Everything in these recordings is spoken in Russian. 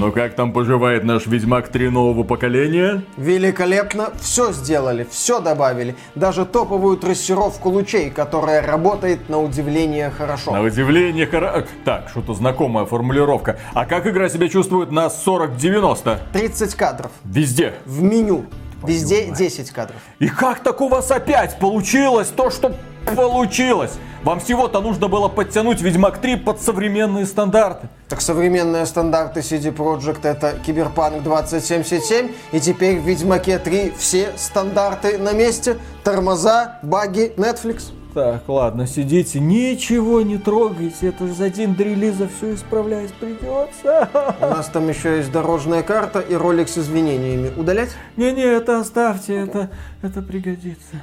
Ну как там поживает наш Ведьмак 3 нового поколения? Великолепно. Все сделали, все добавили. Даже топовую трассировку лучей, которая работает на удивление хорошо. На удивление хорошо. Так, что-то знакомая формулировка. А как игра себя чувствует на 40-90? 30 кадров. Везде. В меню. Везде 10 кадров. И как так у вас опять получилось то, что получилось? Вам всего-то нужно было подтянуть Ведьмак 3 под современные стандарты. Так современные стандарты CD Projekt это Киберпанк 2077, и теперь в Ведьмаке 3 все стандарты на месте, тормоза, баги, Netflix. Так, ладно, сидите, ничего не трогайте, это же за день до релиза все исправлять придется. У нас там еще есть дорожная карта и ролик с извинениями. Удалять? Не-не, это оставьте, это, это пригодится.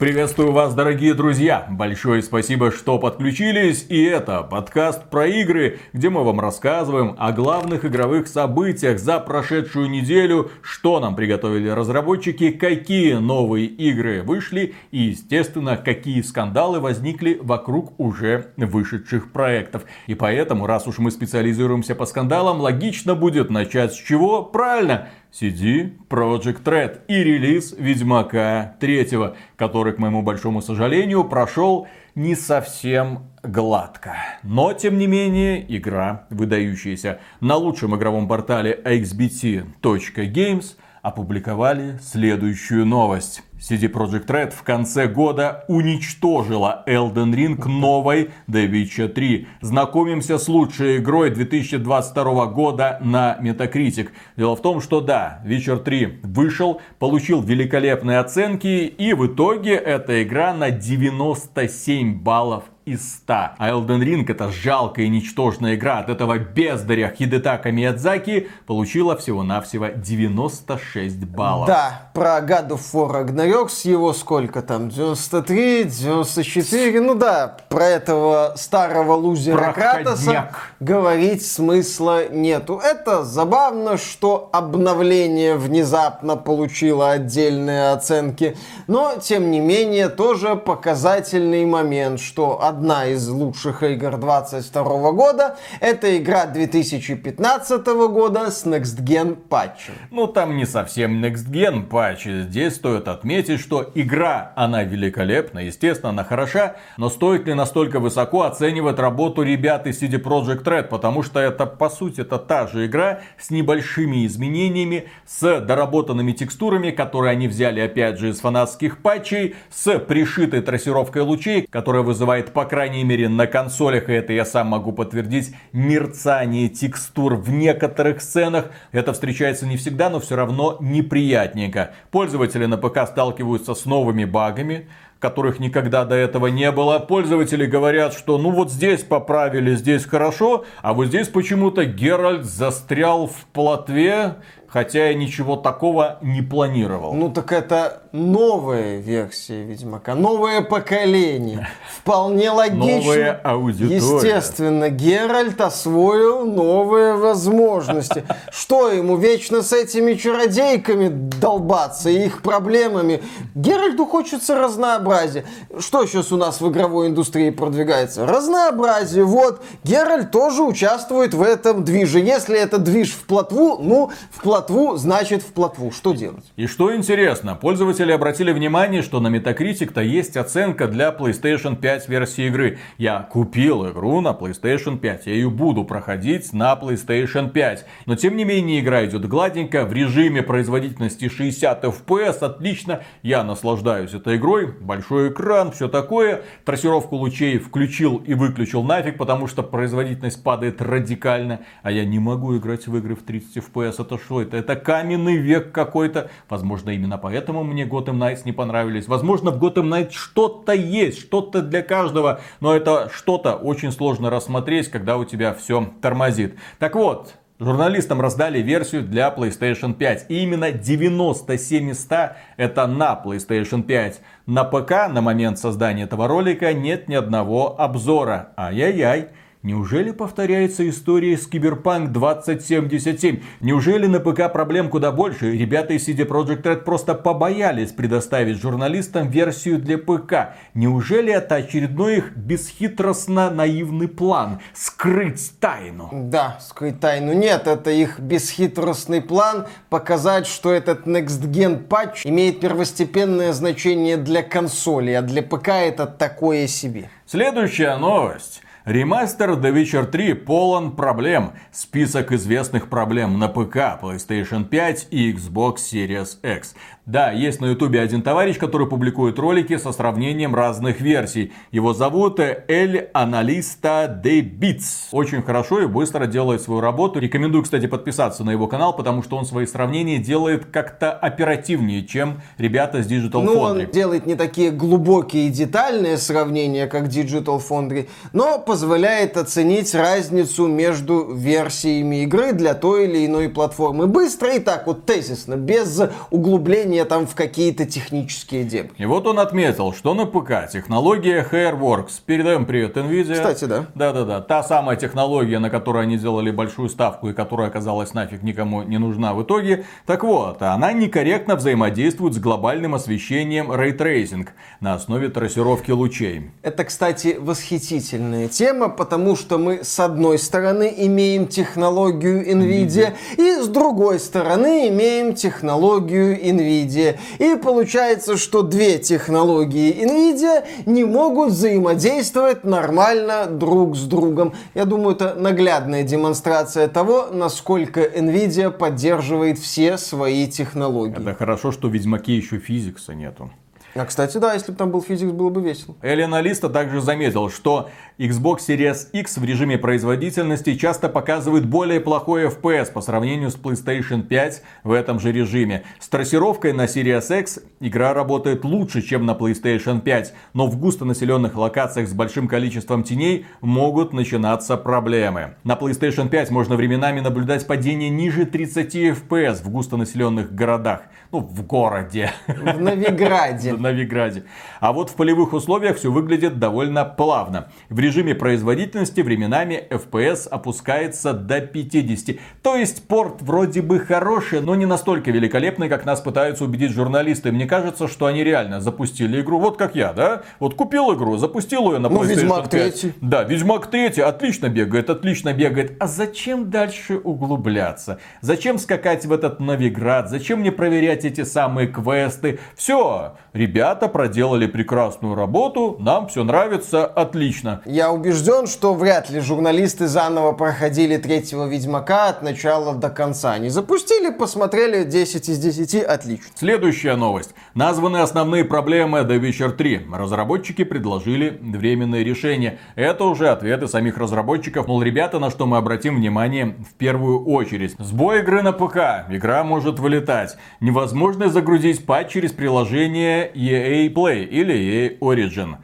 Приветствую вас, дорогие друзья! Большое спасибо, что подключились. И это подкаст про игры, где мы вам рассказываем о главных игровых событиях за прошедшую неделю, что нам приготовили разработчики, какие новые игры вышли и, естественно, какие скандалы возникли вокруг уже вышедших проектов. И поэтому, раз уж мы специализируемся по скандалам, логично будет начать с чего? Правильно! CD Project Red и релиз Ведьмака 3, который, к моему большому сожалению, прошел не совсем гладко. Но, тем не менее, игра выдающаяся. На лучшем игровом портале xbt.games опубликовали следующую новость. CD Projekt Red в конце года уничтожила Elden Ring новой The Witcher 3. Знакомимся с лучшей игрой 2022 года на Metacritic. Дело в том, что да, Witcher 3 вышел, получил великолепные оценки и в итоге эта игра на 97 баллов из 100. А Elden Ring, это жалкая и ничтожная игра от этого бездаря Хидетака Миядзаки, получила всего-навсего 96 баллов. Да, про God of War Ragnarok с его сколько там, 93, 94, ну да, про этого старого лузера Проходняк. Кратоса говорить смысла нету. Это забавно, что обновление внезапно получило отдельные оценки, но тем не менее тоже показательный момент, что одна из лучших игр 22 года это игра 2015 года с Next Gen патчем. Ну, там не совсем Next Gen патч. Здесь стоит отметить, что игра, она великолепна, естественно, она хороша, но стоит ли настолько высоко оценивать работу ребят из CD Projekt Red, потому что это, по сути, это та же игра с небольшими изменениями, с доработанными текстурами, которые они взяли, опять же, из фанатских патчей, с пришитой трассировкой лучей, которая вызывает, по крайней мере, на консолях, и это я сам могу подтвердить, мерцание текстур в некоторых сценах. Это встречается не всегда, но все равно неприятненько. Пользователи на ПК сталкиваются с новыми багами, которых никогда до этого не было. Пользователи говорят, что ну вот здесь поправили, здесь хорошо, а вот здесь почему-то Геральт застрял в плотве, хотя я ничего такого не планировал. Ну так это новая версия Ведьмака, новое поколение. Вполне логично. Новая аудитория. Естественно, Геральт освоил новые возможности. Что ему вечно с этими чародейками долбаться и их проблемами? Геральту хочется разнообразия. Что сейчас у нас в игровой индустрии продвигается? Разнообразие. Вот, Геральт тоже участвует в этом движе. Если это движ в плотву, ну, в плотву, значит в плотву. Что делать? И что интересно, пользователи обратили внимание, что на Metacritic-то есть оценка для PlayStation 5 версии игры. Я купил игру на PlayStation 5, я ее буду проходить на PlayStation 5. Но тем не менее игра идет гладенько, в режиме производительности 60 FPS, отлично, я наслаждаюсь этой игрой, большой экран, все такое. Трассировку лучей включил и выключил нафиг, потому что производительность падает радикально, а я не могу играть в игры в 30 FPS, это что это? Это каменный век какой-то. Возможно, именно поэтому мне Gotham Knights не понравились. Возможно, в Gotham Knights что-то есть, что-то для каждого, но это что-то очень сложно рассмотреть, когда у тебя все тормозит. Так вот, Журналистам раздали версию для PlayStation 5. И именно 97 из 100 это на PlayStation 5. На ПК на момент создания этого ролика нет ни одного обзора. Ай-яй-яй. Неужели повторяется история с Киберпанк 2077? Неужели на ПК проблем куда больше? Ребята из CD Projekt Red просто побоялись предоставить журналистам версию для ПК. Неужели это очередной их бесхитростно наивный план? Скрыть тайну? Да, скрыть тайну нет. Это их бесхитростный план показать, что этот Next Gen патч имеет первостепенное значение для консоли, а для ПК это такое себе. Следующая новость. Ремастер The Witcher 3 полон проблем. Список известных проблем на ПК, PlayStation 5 и Xbox Series X. Да, есть на ютубе один товарищ, который публикует ролики со сравнением разных версий. Его зовут Эль Аналиста Де Битс. Очень хорошо и быстро делает свою работу. Рекомендую, кстати, подписаться на его канал, потому что он свои сравнения делает как-то оперативнее, чем ребята с Digital ну, Foundry. он делает не такие глубокие и детальные сравнения, как Digital Foundry, но позволяет оценить разницу между версиями игры для той или иной платформы. Быстро и так вот тезисно, без углубления вторгновение там в какие-то технические дебри. И вот он отметил, что на ПК технология Hairworks. Передаем привет NVIDIA. Кстати, да. Да-да-да. Та самая технология, на которой они делали большую ставку и которая оказалась нафиг никому не нужна в итоге. Так вот, она некорректно взаимодействует с глобальным освещением Ray Tracing на основе трассировки лучей. Это, кстати, восхитительная тема, потому что мы с одной стороны имеем технологию NVIDIA, NVIDIA. и с другой стороны имеем технологию NVIDIA. NVIDIA. И получается, что две технологии NVIDIA не могут взаимодействовать нормально друг с другом. Я думаю, это наглядная демонстрация того, насколько NVIDIA поддерживает все свои технологии. Это хорошо, что в Ведьмаке еще физикса нету. А, кстати, да, если бы там был физикс, было бы весело. Элена Листа также заметил, что Xbox Series X в режиме производительности часто показывает более плохой FPS по сравнению с PlayStation 5 в этом же режиме. С трассировкой на Series X игра работает лучше, чем на PlayStation 5, но в густонаселенных локациях с большим количеством теней могут начинаться проблемы. На PlayStation 5 можно временами наблюдать падение ниже 30 FPS в густонаселенных городах. Ну, в городе. В Новиграде. В Новиграде. А вот в полевых условиях все выглядит довольно плавно. В режиме производительности временами FPS опускается до 50. То есть порт вроде бы хороший, но не настолько великолепный, как нас пытаются убедить журналисты. Мне кажется, что они реально запустили игру. Вот как я, да? Вот купил игру, запустил ее на ну, PlayStation Ведьмак 5. 3. Да, Ведьмак 3 отлично бегает, отлично бегает. А зачем дальше углубляться? Зачем скакать в этот Новиград? Зачем мне проверять эти самые квесты? Все, ребята проделали прекрасную работу, нам все нравится, отлично. Я убежден, что вряд ли журналисты заново проходили третьего Ведьмака от начала до конца. Они запустили, посмотрели 10 из 10, отлично. Следующая новость. Названы основные проблемы The Witcher 3. Разработчики предложили временное решение. Это уже ответы самих разработчиков. Мол, ребята, на что мы обратим внимание в первую очередь. Сбой игры на ПК. Игра может вылетать. Невозможно загрузить патч через приложение EA Play или EA Origin.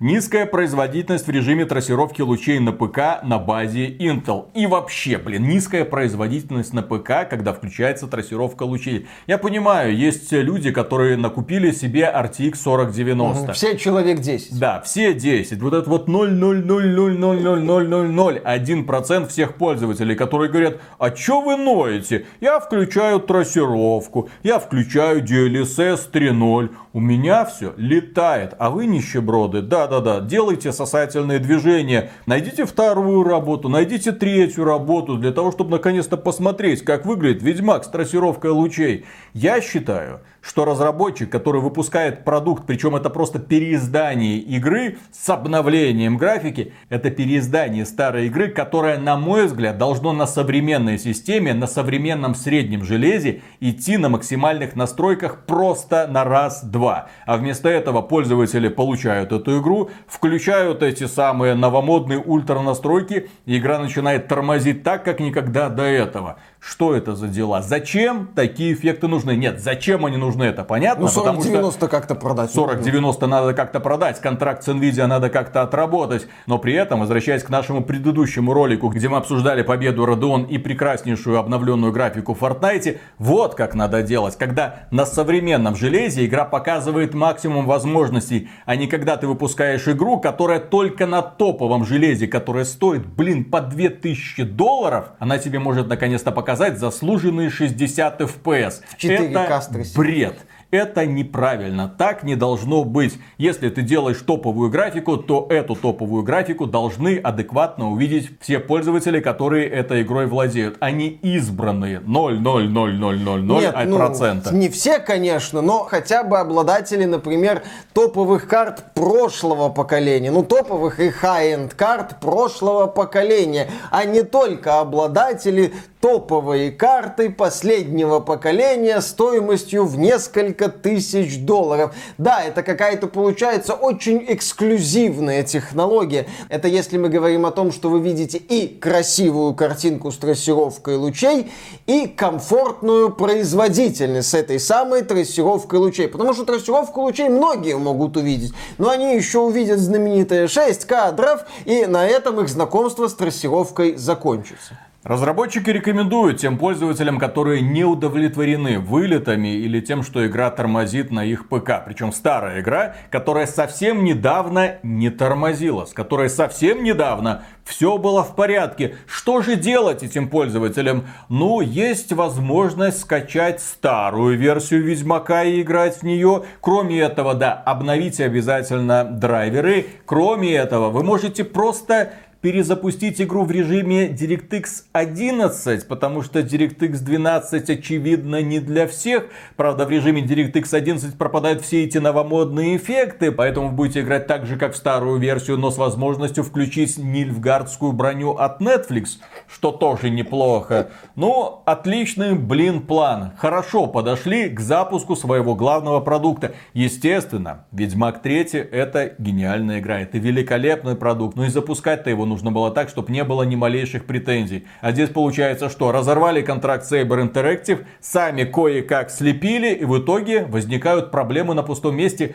Низкая производительность в режиме трассировки лучей на ПК на базе Intel. И вообще, блин, низкая производительность на ПК, когда включается трассировка лучей. Я понимаю, есть люди, которые накупили себе RTX 4090. Угу, все человек 10. Да, все 10. Вот это вот 0,000000001% всех пользователей, которые говорят, а чё вы ноете? Я включаю трассировку, я включаю DLSS 3.0, у меня все летает, а вы нищеброды, да-да-да, делайте сосательные движения, найдите вторую работу, найдите третью работу, для того, чтобы наконец-то посмотреть, как выглядит Ведьмак с трассировкой лучей. Я считаю, что разработчик, который выпускает продукт, причем это просто переиздание игры с обновлением графики, это переиздание старой игры, которая, на мой взгляд, должно на современной системе, на современном среднем железе идти на максимальных настройках просто на раз-два. А вместо этого пользователи получают эту игру, включают эти самые новомодные ультра настройки, и игра начинает тормозить так, как никогда до этого. Что это за дела? Зачем такие эффекты нужны? Нет, зачем они нужны, это понятно. Ну, 40-90 как-то продать. 40-90 надо как-то продать, контракт с Nvidia надо как-то отработать. Но при этом, возвращаясь к нашему предыдущему ролику, где мы обсуждали победу Radeon и прекраснейшую обновленную графику в Fortnite, вот как надо делать. Когда на современном железе игра показывает максимум возможностей, а не когда ты выпускаешь игру, которая только на топовом железе, которая стоит, блин, по 2000 долларов, она тебе может наконец-то показать показать заслуженные 60 FPS. 4К Это бред. Это неправильно, так не должно быть. Если ты делаешь топовую графику, то эту топовую графику должны адекватно увидеть все пользователи, которые этой игрой владеют. Они избранные 0,00000 ну, процента. Не все, конечно, но хотя бы обладатели, например, топовых карт прошлого поколения. Ну, топовых и high-end карт прошлого поколения, а не только обладатели топовые карты последнего поколения стоимостью в несколько тысяч долларов. Да, это какая-то получается очень эксклюзивная технология. Это если мы говорим о том, что вы видите и красивую картинку с трассировкой лучей, и комфортную производительность с этой самой трассировкой лучей. Потому что трассировку лучей многие могут увидеть, но они еще увидят знаменитые 6 кадров, и на этом их знакомство с трассировкой закончится. Разработчики рекомендуют тем пользователям, которые не удовлетворены вылетами или тем, что игра тормозит на их ПК. Причем старая игра, которая совсем недавно не тормозила, с которой совсем недавно все было в порядке. Что же делать этим пользователям? Ну, есть возможность скачать старую версию Ведьмака и играть в нее. Кроме этого, да, обновите обязательно драйверы. Кроме этого, вы можете просто перезапустить игру в режиме DirectX 11, потому что DirectX 12 очевидно не для всех. Правда, в режиме DirectX 11 пропадают все эти новомодные эффекты, поэтому вы будете играть так же, как в старую версию, но с возможностью включить нильфгардскую броню от Netflix, что тоже неплохо. Ну, отличный, блин, план. Хорошо подошли к запуску своего главного продукта. Естественно, Ведьмак 3 это гениальная игра, это великолепный продукт, но и запускать-то его нужно было так, чтобы не было ни малейших претензий. А здесь получается, что разорвали контракт Saber Interactive, сами кое-как слепили, и в итоге возникают проблемы на пустом месте.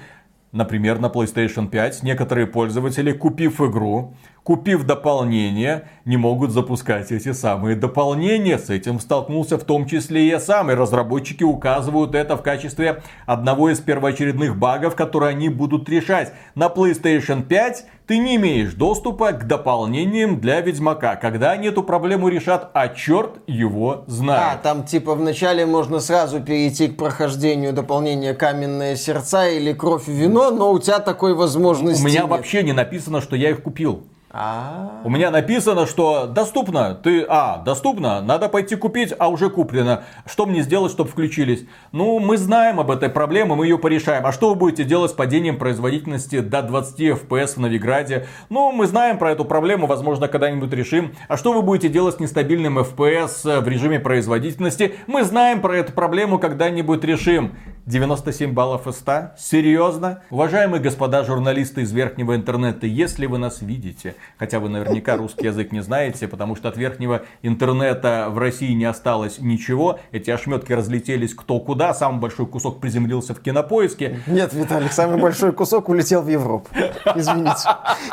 Например, на PlayStation 5 некоторые пользователи, купив игру, купив дополнение, не могут запускать эти самые дополнения. С этим столкнулся в том числе и я сам. И разработчики указывают это в качестве одного из первоочередных багов, которые они будут решать. На PlayStation 5 ты не имеешь доступа к дополнениям для Ведьмака. Когда они эту проблему решат, а черт его знает. А, там типа вначале можно сразу перейти к прохождению дополнения Каменные сердца или Кровь и вино, но у тебя такой возможности У меня нет. вообще не написано, что я их купил. А, У меня написано, что доступно. Ты, а, доступно, надо пойти купить, а уже куплено. Что мне сделать, чтобы включились? Ну, мы знаем об этой проблеме, мы ее порешаем. А что вы будете делать с падением производительности до 20 FPS в Новиграде? Ну, мы знаем про эту проблему, возможно, когда-нибудь решим. А что вы будете делать с нестабильным FPS в режиме производительности? Мы знаем про эту проблему, когда-нибудь решим. 97 баллов из 100? Серьезно? Уважаемые господа журналисты из верхнего интернета, если вы нас видите, хотя вы наверняка русский язык не знаете, потому что от верхнего интернета в России не осталось ничего, эти ошметки разлетелись кто куда, самый большой кусок приземлился в кинопоиске. Нет, Виталик, самый большой кусок улетел в Европу. Извините.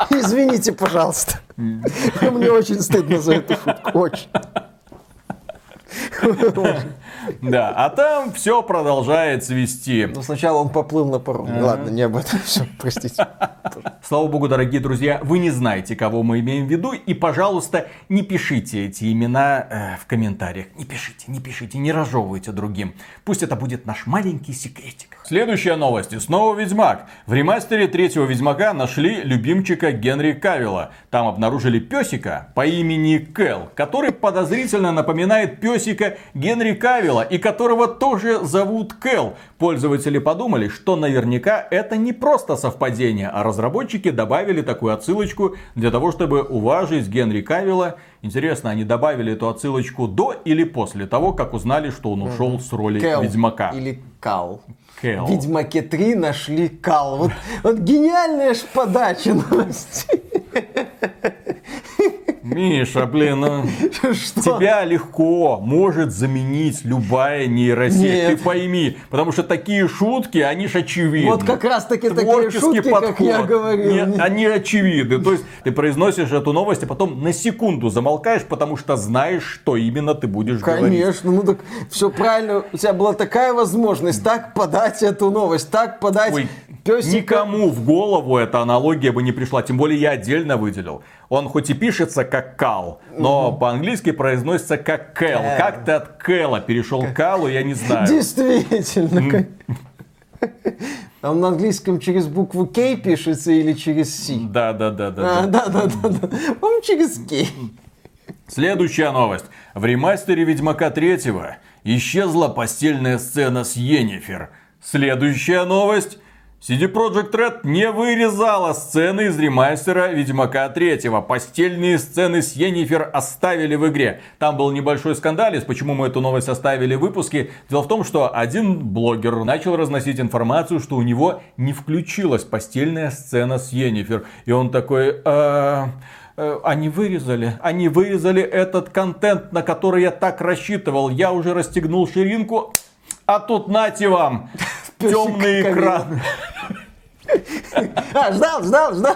Извините, пожалуйста. Мне очень стыдно за эту шутку. Очень. Да, а там все продолжает свести. Но сначала он поплыл на пароме. Ладно, не об этом. Все, простите. Слава богу, дорогие друзья, вы не знаете, кого мы имеем в виду, и, пожалуйста, не пишите эти имена э, в комментариях. Не пишите, не пишите, не разжевывайте другим. Пусть это будет наш маленький секретик. Следующая новость. И снова Ведьмак. В ремастере третьего Ведьмака нашли любимчика Генри Кавилла. Там обнаружили песика по имени Кэл, который подозрительно напоминает песика Генри Кавилла, и которого тоже зовут Кэл. Пользователи подумали, что наверняка это не просто совпадение, а разработчики добавили такую отсылочку для того, чтобы уважить Генри Кавилла. Интересно, они добавили эту отсылочку до или после того, как узнали, что он ушел с роли Кэл Ведьмака? Или Кал. Кэл. В Ведьмаке 3 нашли Кал. Вот, вот гениальная ж подача новости. Миша, блин, ну, тебя легко может заменить любая нейросеть. Нет. Ты пойми, потому что такие шутки, они же очевидны. Вот как раз таки такие шутки, подход, как я говорил. Не, они очевидны. То есть ты произносишь эту новость, а потом на секунду замолкаешь, потому что знаешь, что именно ты будешь Конечно, говорить. Конечно, ну так все правильно. У тебя была такая возможность так подать эту новость, так подать Ой, песика. Никому в голову эта аналогия бы не пришла. Тем более я отдельно выделил. Он хоть и пишется как Кал, но угу. по-английски произносится как Кэл. Кэл. Как ты от Кэла перешел к Калу, я не знаю. Действительно. А он на английском через букву К пишется или через С? Да, да, да, да. А, да, да, да, да. Он через К. Следующая новость. В ремастере Ведьмака 3 исчезла постельная сцена с Йеннифер. Следующая новость. CD Projekt Red не вырезала сцены из ремастера Ведьмака 3. Постельные сцены с Йеннифер оставили в игре. Там был небольшой скандалец, почему мы эту новость оставили в выпуске. Дело в том, что один блогер начал разносить информацию, что у него не включилась постельная сцена с Йеннифер. И он такой... «А, э, они вырезали, они вырезали этот контент, на который я так рассчитывал. Я уже расстегнул ширинку, а тут нате вам темный экран. А, ждал, ждал, ждал.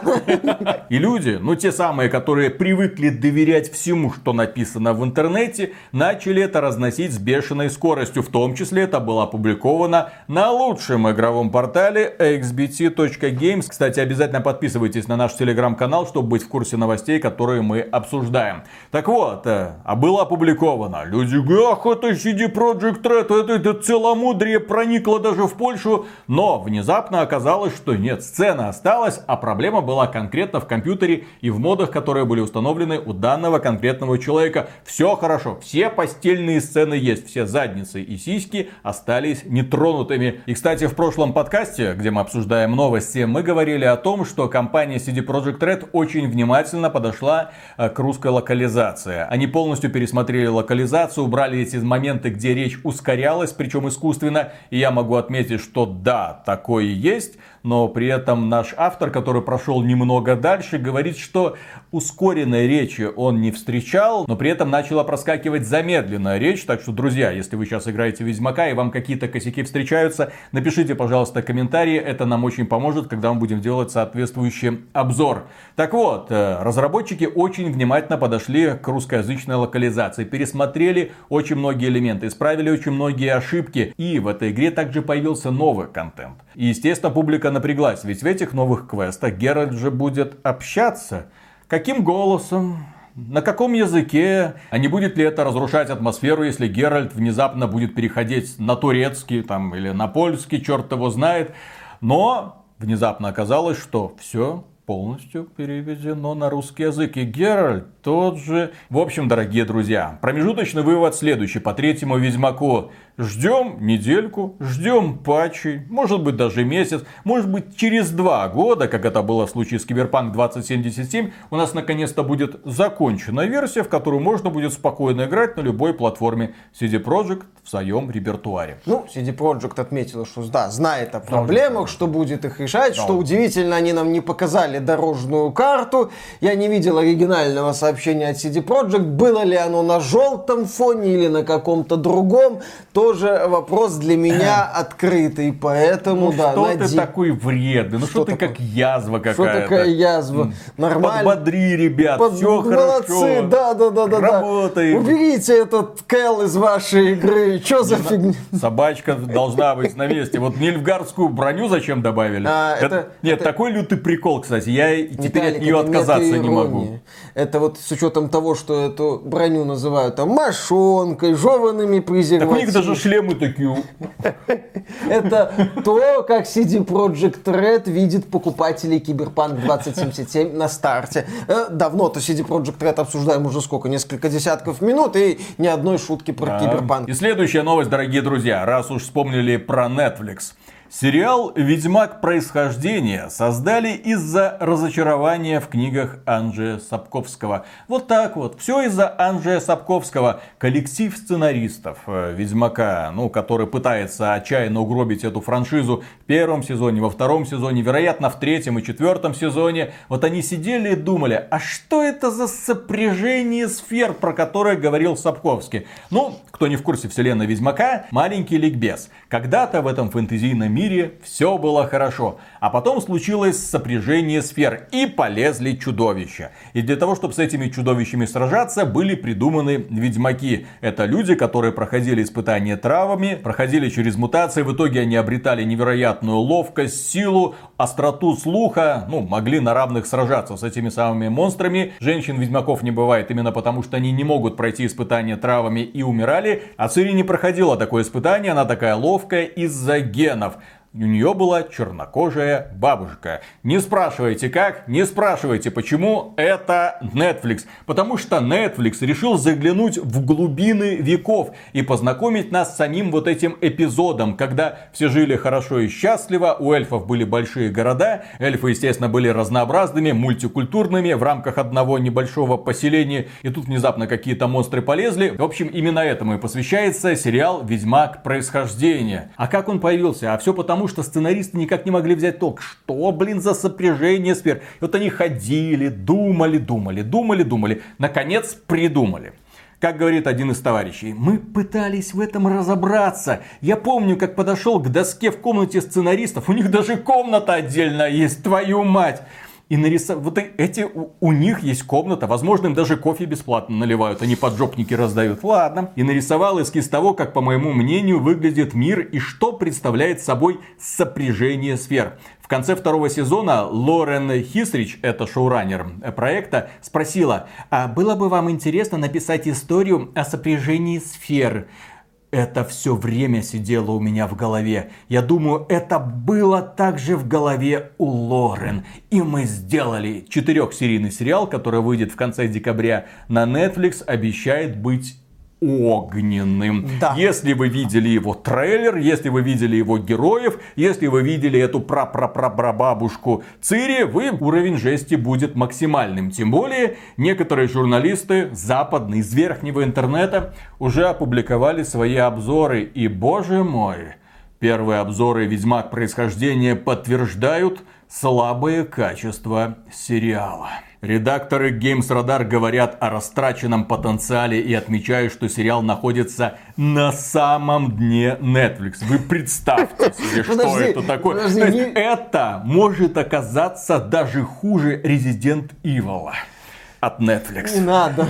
И люди, ну те самые, которые привыкли доверять всему, что написано в интернете, начали это разносить с бешеной скоростью. В том числе это было опубликовано на лучшем игровом портале xbt.games. Кстати, обязательно подписывайтесь на наш телеграм-канал, чтобы быть в курсе новостей, которые мы обсуждаем. Так вот, э, а было опубликовано. Люди говорят, ах, это CD Projekt Red, это, это целомудрие проникло даже в Польшу. Но внезапно оказалось, что нет, сцена осталась, а проблема была конкретно в компьютере и в модах, которые были установлены у данного конкретного человека. Все хорошо, все постельные сцены есть, все задницы и сиськи остались нетронутыми. И, кстати, в прошлом подкасте, где мы обсуждаем новости, мы говорили о том, что компания CD Projekt Red очень внимательно подошла э, к русской локализации. Они полностью пересмотрели локализацию, убрали эти моменты, где речь ускорялась, причем искусственно. И я могу отметить, что да, такое есть, но при этом наш автор, который прошел немного дальше, говорит, что ускоренной речи он не встречал, но при этом начала проскакивать замедленная речь. Так что, друзья, если вы сейчас играете Ведьмака и вам какие-то косяки встречаются, напишите, пожалуйста, комментарии. Это нам очень поможет, когда мы будем делать соответствующий обзор. Так вот, э, разработчики очень внимательно подошли к русскоязычной локализации, пересмотрели очень многие элементы, исправили очень многие ошибки. И в этой игре также появился новый контент. И, естественно, публика напряглась, ведь в этих новых квестах Геральт же будет общаться. Каким голосом? На каком языке? А не будет ли это разрушать атмосферу, если Геральт внезапно будет переходить на турецкий там, или на польский, черт его знает. Но внезапно оказалось, что все полностью переведено на русский язык. И Геральт тот же. В общем, дорогие друзья, промежуточный вывод следующий по третьему Ведьмаку. Ждем недельку, ждем патчи, может быть даже месяц, может быть через два года, как это было в случае с Киберпанк 2077, у нас наконец-то будет законченная версия, в которую можно будет спокойно играть на любой платформе CD Projekt в своем репертуаре. Ну, CD Projekt отметила, что да, знает о проблемах, что будет их решать, что удивительно, они нам не показали дорожную карту, я не видел оригинального сообщения от CD Projekt, было ли оно на желтом фоне или на каком-то другом, то тоже вопрос для меня открытый, поэтому, ну, да, что нади... ты такой вредный, ну что, что ты как язва какая-то. Что такая язва? Нормально. Подбодри, ребят, Под... все Молодцы, хорошо. да, да, да, да. Работаем. Уберите этот Кэл из вашей игры, что за фигня? Собачка должна быть на месте. Вот нильфгардскую броню зачем добавили? А, это, это, нет, это... такой лютый прикол, кстати, я теперь Виталик, от нее отказаться не могу. Это вот с учетом того, что эту броню называют там мошонкой, жеванными презервативами. Так у них даже шлемы такие. Это то, как CD Projekt Red видит покупателей Киберпанк 2077 на старте. Э, давно-то CD Projekt Red обсуждаем уже сколько, несколько десятков минут, и ни одной шутки про Киберпанк. И следующая новость, дорогие друзья, раз уж вспомнили про Netflix. Сериал «Ведьмак. Происхождение» создали из-за разочарования в книгах Анджея Сапковского. Вот так вот. Все из-за Анджея Сапковского. Коллектив сценаристов э, «Ведьмака», ну, который пытается отчаянно угробить эту франшизу в первом сезоне, во втором сезоне, вероятно, в третьем и четвертом сезоне. Вот они сидели и думали, а что это за сопряжение сфер, про которое говорил Сапковский? Ну, кто не в курсе вселенной Ведьмака, маленький ликбез. Когда-то в этом фэнтезийном мире мире все было хорошо. А потом случилось сопряжение сфер и полезли чудовища. И для того, чтобы с этими чудовищами сражаться, были придуманы ведьмаки. Это люди, которые проходили испытания травами, проходили через мутации, в итоге они обретали невероятную ловкость, силу, остроту слуха, ну, могли на равных сражаться с этими самыми монстрами. Женщин-ведьмаков не бывает именно потому, что они не могут пройти испытания травами и умирали. А Цири не проходила такое испытание, она такая ловкая из-за генов. У нее была чернокожая бабушка. Не спрашивайте как, не спрашивайте почему, это Netflix. Потому что Netflix решил заглянуть в глубины веков и познакомить нас с самим вот этим эпизодом, когда все жили хорошо и счастливо, у эльфов были большие города, эльфы, естественно, были разнообразными, мультикультурными в рамках одного небольшого поселения, и тут внезапно какие-то монстры полезли. В общем, именно этому и посвящается сериал «Ведьмак. Происхождение». А как он появился? А все потому, потому что сценаристы никак не могли взять толк. Что, блин, за сопряжение сфер? И вот они ходили, думали, думали, думали, думали. Наконец придумали. Как говорит один из товарищей, мы пытались в этом разобраться. Я помню, как подошел к доске в комнате сценаристов. У них даже комната отдельная есть, твою мать и нарисовать. Вот эти у, у них есть комната, возможно, им даже кофе бесплатно наливают, они поджопники раздают. Ладно. И нарисовал эскиз того, как, по моему мнению, выглядит мир и что представляет собой сопряжение сфер. В конце второго сезона Лорен Хисрич, это шоураннер проекта, спросила, а было бы вам интересно написать историю о сопряжении сфер? Это все время сидело у меня в голове. Я думаю, это было также в голове у Лорен. И мы сделали четырехсерийный сериал, который выйдет в конце декабря на Netflix, обещает быть огненным. Да. Если вы видели его трейлер, если вы видели его героев, если вы видели эту пра-пра-пра-бабушку Цири, вы уровень жести будет максимальным. Тем более, некоторые журналисты западные из верхнего интернета уже опубликовали свои обзоры. И, боже мой, первые обзоры «Ведьмак. Происхождение» подтверждают слабое качество сериала. Редакторы Games Radar говорят о растраченном потенциале и отмечают, что сериал находится на самом дне Netflix. Вы представьте себе, что это такое. Подожди, То есть, не... это может оказаться даже хуже Resident Evil от Netflix. Не надо.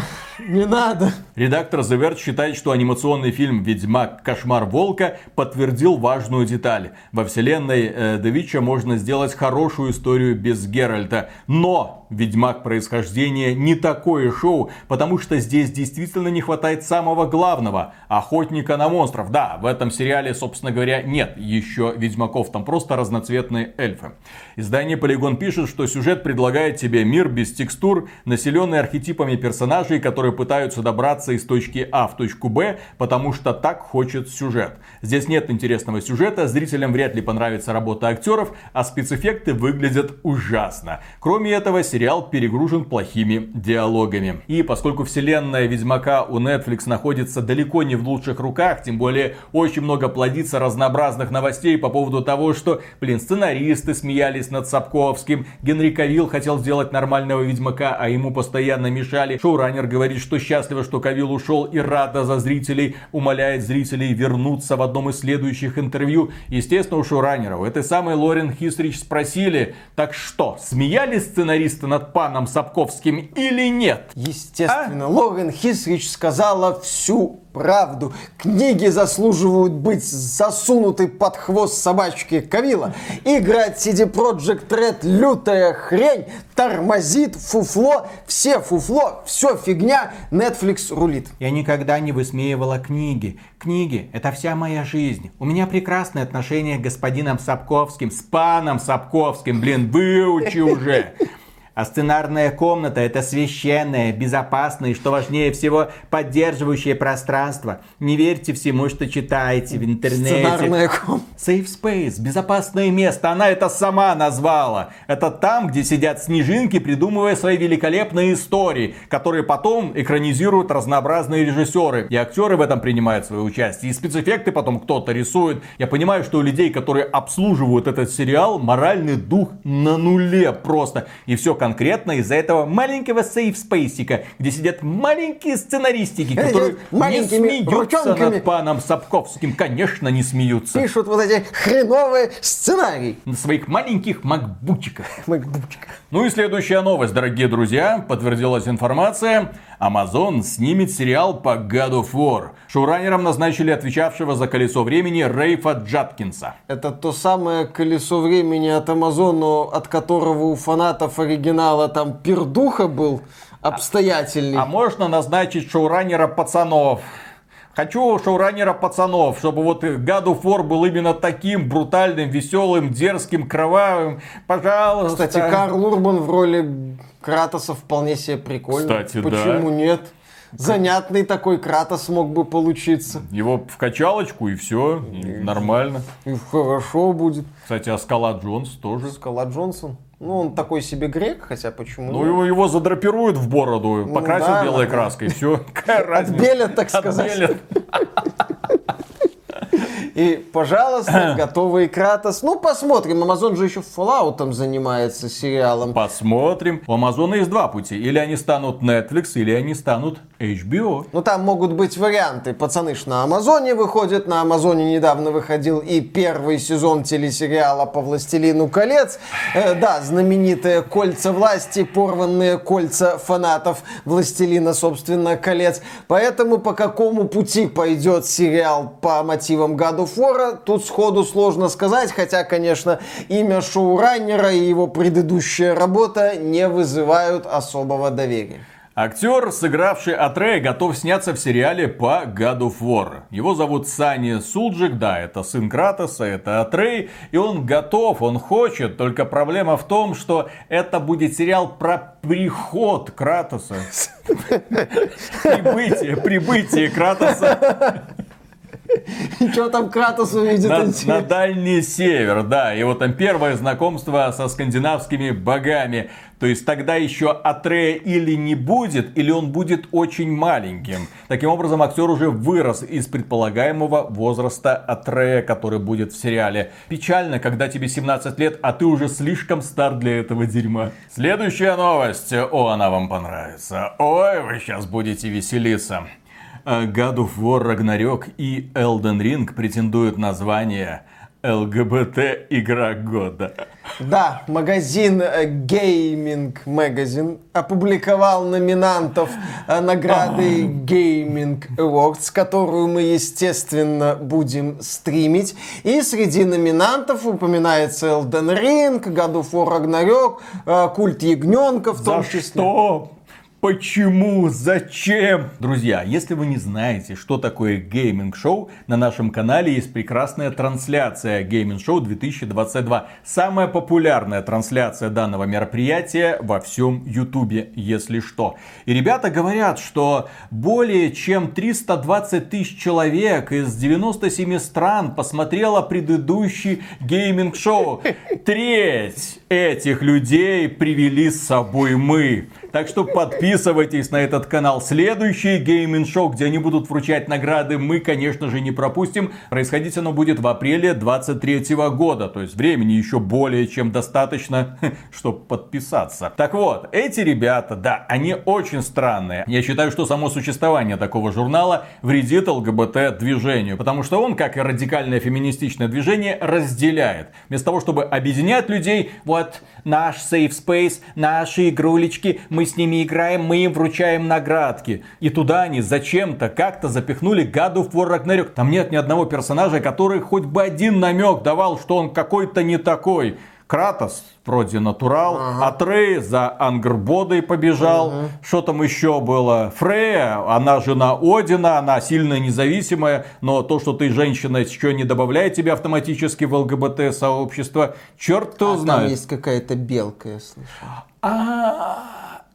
Не надо. Редактор The Verge считает, что анимационный фильм «Ведьмак. Кошмар Волка» подтвердил важную деталь. Во вселенной э, Девича можно сделать хорошую историю без Геральта. Но «Ведьмак. Происхождение» не такое шоу, потому что здесь действительно не хватает самого главного – охотника на монстров. Да, в этом сериале, собственно говоря, нет еще ведьмаков, там просто разноцветные эльфы. Издание Polygon пишет, что сюжет предлагает тебе мир без текстур, населенный архетипами персонажей, которые которые пытаются добраться из точки А в точку Б, потому что так хочет сюжет. Здесь нет интересного сюжета, зрителям вряд ли понравится работа актеров, а спецэффекты выглядят ужасно. Кроме этого, сериал перегружен плохими диалогами. И поскольку вселенная Ведьмака у Netflix находится далеко не в лучших руках, тем более очень много плодится разнообразных новостей по поводу того, что, блин, сценаристы смеялись над Сапковским, Генри Кавилл хотел сделать нормального Ведьмака, а ему постоянно мешали. Шоураннер говорит, что счастлива, что Кавил ушел и рада за зрителей, умоляет зрителей вернуться в одном из следующих интервью. Естественно, у шоураннера, у этой самой Лорен Хистрич спросили, так что, смеялись сценаристы над паном Сапковским или нет? Естественно, а? Лорен Хистрич сказала всю правду. Книги заслуживают быть засунуты под хвост собачки Кавила. Играть CD Project Red лютая хрень, тормозит, фуфло, все фуфло, все фигня, Netflix рулит. Я никогда не высмеивала книги. Книги — это вся моя жизнь. У меня прекрасные отношения с господином Сапковским, с паном Сапковским. Блин, выучи уже. А сценарная комната это священное, безопасное и, что важнее всего, поддерживающее пространство. Не верьте всему, что читаете в интернете. Сценарная комната. Safe Space, безопасное место, она это сама назвала. Это там, где сидят снежинки, придумывая свои великолепные истории, которые потом экранизируют разнообразные режиссеры. И актеры в этом принимают свое участие. И спецэффекты потом кто-то рисует. Я понимаю, что у людей, которые обслуживают этот сериал, моральный дух на нуле просто. И все конкретно из-за этого маленького сейф-спейсика, где сидят маленькие сценаристики, которые не смеются над паном Сапковским. Конечно, не смеются. Пишут вот эти хреновые сценарии. На своих маленьких макбучиках. Макбучик. Ну и следующая новость, дорогие друзья. Подтвердилась информация. Amazon снимет сериал по God of War. Шоураннером назначили отвечавшего за колесо времени Рейфа Джаткинса. Это то самое колесо времени от Амазона, от которого у фанатов оригинала там пердуха был обстоятельный. А можно назначить шоураннера пацанов. Хочу шоураннера пацанов, чтобы вот God of War был именно таким брутальным, веселым, дерзким, кровавым. Пожалуйста. Кстати, Карл Урбан в роли Кратоса вполне себе прикольно. Кстати, да. Почему нет? Занятный такой Кратос мог бы получиться. Его в качалочку и все, нормально. И хорошо будет. Кстати, а Скала Джонс тоже. Скала Джонсон. Ну, он такой себе грек, хотя почему? Ну, его, его задрапируют в бороду, покрасят да, белой да. краской, все. Отбелят, так сказать. Отбелят. И, пожалуйста, готовый Кратос. Ну, посмотрим. Амазон же еще Fallout занимается сериалом. Посмотрим. У Амазона есть два пути. Или они станут Netflix, или они станут HBO. Ну, там могут быть варианты. Пацаны ж на Амазоне выходят. На Амазоне недавно выходил и первый сезон телесериала по «Властелину колец». Э, да, знаменитые кольца власти, порванные кольца фанатов «Властелина», собственно, колец. Поэтому по какому пути пойдет сериал по мотивам God of War, тут сходу сложно сказать. Хотя, конечно, имя шоураннера и его предыдущая работа не вызывают особого доверия. Актер, сыгравший Атрея, готов сняться в сериале по God of War. Его зовут Сани Сулджик, да, это сын Кратоса, это Атрей, и он готов, он хочет, только проблема в том, что это будет сериал про приход Кратоса. Прибытие, прибытие Кратоса Что там Кратос увидит? на, на Дальний Север, да. И вот там первое знакомство со скандинавскими богами. То есть тогда еще Атрея или не будет, или он будет очень маленьким. Таким образом, актер уже вырос из предполагаемого возраста Атрея, который будет в сериале. Печально, когда тебе 17 лет, а ты уже слишком стар для этого дерьма. Следующая новость. О, она вам понравится. Ой, вы сейчас будете веселиться. Э, God of War Ragnarok и Elden Ring претендуют на звание ЛГБТ игра года. Да, магазин э, Gaming Magazine опубликовал номинантов э, награды Gaming Awards, которую мы, естественно, будем стримить. И среди номинантов упоминается Elden Ring, God of War Ragnarok, Культ Ягненка в том За числе. что? Почему? Зачем? Друзья, если вы не знаете, что такое Gaming Show, на нашем канале есть прекрасная трансляция Gaming Show 2022. Самая популярная трансляция данного мероприятия во всем Ютубе, если что. И ребята говорят, что более чем 320 тысяч человек из 97 стран посмотрело предыдущий Gaming Show. Треть этих людей привели с собой мы. Так что подписывайтесь на этот канал. Следующий гейминг шоу, где они будут вручать награды, мы, конечно же, не пропустим. Происходить оно будет в апреле 23 года. То есть времени еще более чем достаточно, чтобы подписаться. Так вот, эти ребята, да, они очень странные. Я считаю, что само существование такого журнала вредит ЛГБТ движению. Потому что он, как и радикальное феминистичное движение, разделяет. Вместо того, чтобы объединять людей, вот наш safe space, наши игрулечки, мы с ними играем, мы им вручаем наградки. И туда они зачем-то как-то запихнули God of War Ragnarok. Там нет ни одного персонажа, который хоть бы один намек давал, что он какой-то не такой. Кратос вроде натурал, Атрей за Ангрбодой побежал, что там еще было? Фрея, она жена Одина, она сильно независимая, но то, что ты женщина, еще не добавляет тебя автоматически в ЛГБТ сообщество, черт кто А там знает. есть какая-то белка, я слышал. А,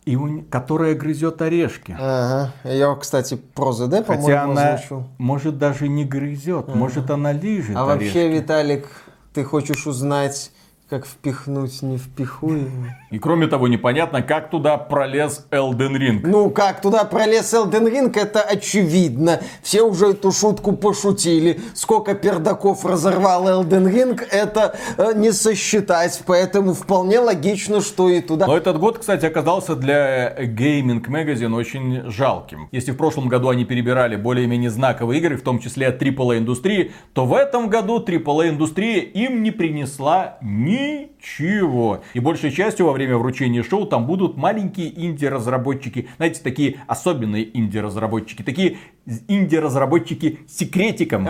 и у... которая грызет орешки. Ага. Я, кстати, про ЗД, Хотя по-моему, она, озвучил. может, даже не грызет, может, она лижет А орешки. вообще, Виталик, ты хочешь узнать, как впихнуть невпихуемое? И кроме того, непонятно, как туда пролез Элден Ринг. Ну, как туда пролез Элден Ринг, это очевидно. Все уже эту шутку пошутили. Сколько пердаков разорвал Элден Ринг, это э, не сосчитать. Поэтому вполне логично, что и туда. Но этот год, кстати, оказался для Gaming Magazine очень жалким. Если в прошлом году они перебирали более-менее знаковые игры, в том числе от AAA индустрии, то в этом году AAA индустрия им не принесла ничего. И большей частью во время вручения шоу там будут маленькие инди-разработчики. Знаете, такие особенные инди-разработчики. Такие инди-разработчики секретиком.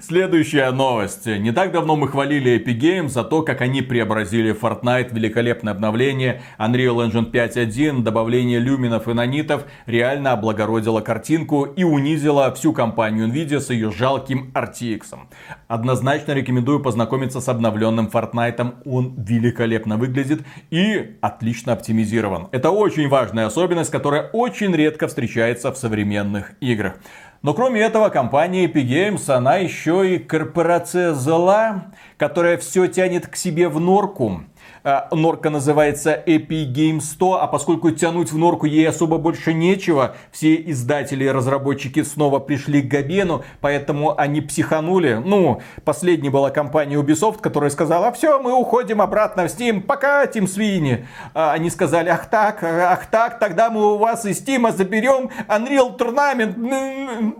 Следующая новость. Не так давно мы хвалили Epic Games за то, как они преобразили Fortnite, великолепное обновление, Unreal Engine 5.1, добавление люминов и нанитов реально облагородило картинку и унизило всю компанию Nvidia с ее жалким RTX. Однозначно рекомендую познакомиться с обновленным Fortnite. Он великолепно выглядит и отлично оптимизирован. Это очень важная особенность, которая очень редко встречается в современных играх. Но кроме этого, компания Epic Games, она еще и корпорация зла, которая все тянет к себе в норку. А, Норка называется Epic Games 100, а поскольку тянуть в норку ей особо больше нечего, все издатели и разработчики снова пришли к Габену, поэтому они психанули. Ну, последней была компания Ubisoft, которая сказала, все, мы уходим обратно в Steam, пока, Team Sweeney. А Они сказали, ах так, ах так, тогда мы у вас из Steam заберем Unreal Tournament.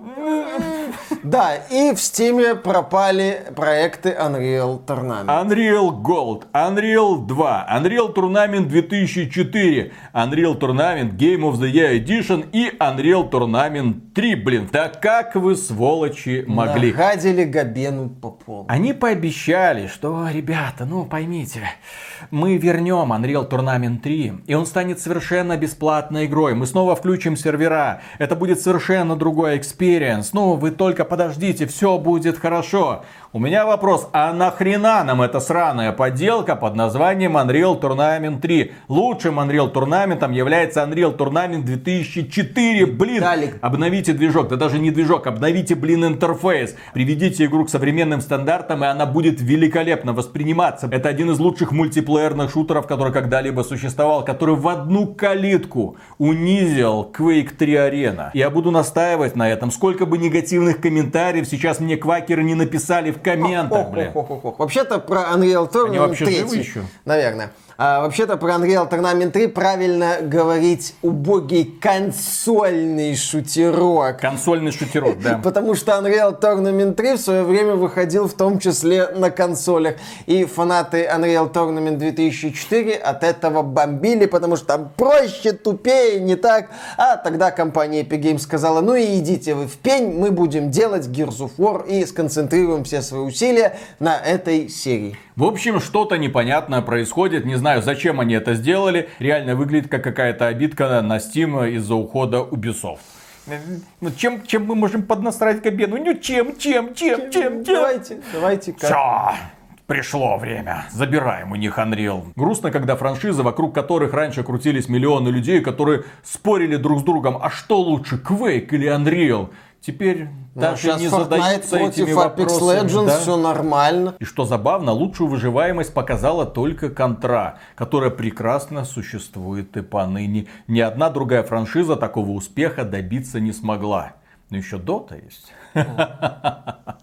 Да, и в Стиме пропали проекты Unreal Tournament. Unreal Gold, Unreal 2, Unreal Tournament 2004, Unreal Tournament Game of the Year Edition и Unreal Tournament 3. Блин, да как вы, сволочи, могли? Нагадили Габену по полу. Они пообещали, что, ребята, ну поймите, мы вернем Unreal Tournament 3, и он станет совершенно бесплатной игрой. Мы снова включим сервера, это будет совершенно другой experience. Ну, вы только подождите, все будет хорошо. У меня вопрос, а нахрена нам эта сраная подделка под названием Unreal Tournament 3? Лучшим Unreal Tournament является Unreal Tournament 2004. Блин, Виталик. обновите движок, да даже не движок, обновите, блин, интерфейс. Приведите игру к современным стандартам, и она будет великолепно восприниматься. Это один из лучших мультиплеерных шутеров, который когда-либо существовал, который в одну калитку унизил Quake 3 Arena. Я буду настаивать на этом. Сколько бы негативных комментариев сейчас мне квакеры не написали в комментах, блин. Вообще-то про Unreal Tournament Они вообще 3. живы еще? Наверное. А, вообще-то про Unreal Tournament 3 правильно говорить убогий консольный шутерок. Консольный шутерок, да. Потому что Unreal Tournament 3 в свое время выходил в том числе на консолях. И фанаты Unreal Tournament 2004 от этого бомбили, потому что там проще, тупее, не так. А тогда компания Epic Games сказала, ну и идите вы в пень, мы будем делать Gears of War и сконцентрируем все свои усилия на этой серии. В общем, что-то непонятное происходит. Не знаю, зачем они это сделали. Реально выглядит как какая-то обидка на Steam из-за ухода Ubisoft. Ну, чем, чем мы можем поднасрать Габену? Ну, чем, чем, чем, чем, чем? Давайте, давайте. как- Все, пришло время. Забираем у них Unreal. Грустно, когда франшизы, вокруг которых раньше крутились миллионы людей, которые спорили друг с другом, а что лучше, Quake или Unreal? Теперь Ну, даже сейчас не задаются этими Apex вопросами. Legends, да? все нормально. И что забавно, лучшую выживаемость показала только Контра, которая прекрасно существует и поныне. Ни одна другая франшиза такого успеха добиться не смогла. Но еще Дота есть.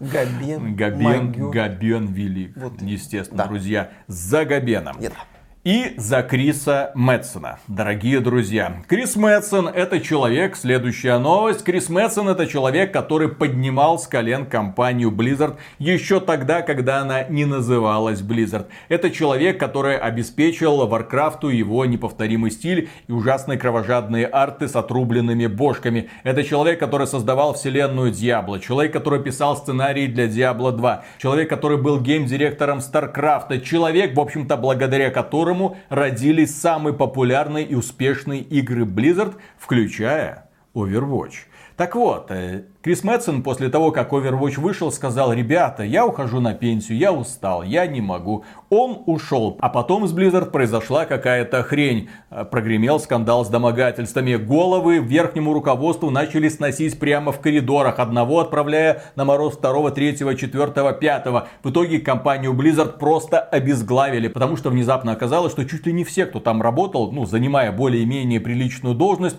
Габен, Габен. Габен велик. Вот. Естественно, Да. друзья, за Габеном. Нет. И за Криса Метцена. Дорогие друзья, Крис Метцен это человек, следующая новость. Крис Метцен это человек, который поднимал с колен компанию Blizzard еще тогда, когда она не называлась Blizzard. Это человек, который обеспечил Варкрафту его неповторимый стиль и ужасные кровожадные арты с отрубленными бошками. Это человек, который создавал вселенную Диабло. Человек, который писал сценарий для Диабло 2. Человек, который был гейм-директором Старкрафта. Человек, в общем-то, благодаря которому родились самые популярные и успешные игры Blizzard, включая Overwatch. Так вот, э, Крис Мэтсон после того, как Overwatch вышел, сказал, ребята, я ухожу на пенсию, я устал, я не могу. Он ушел. А потом с Blizzard произошла какая-то хрень. Э, прогремел скандал с домогательствами. Головы верхнему руководству начали сносить прямо в коридорах. Одного отправляя на мороз второго, третьего, четвертого, пятого. В итоге компанию Blizzard просто обезглавили. Потому что внезапно оказалось, что чуть ли не все, кто там работал, ну, занимая более-менее приличную должность,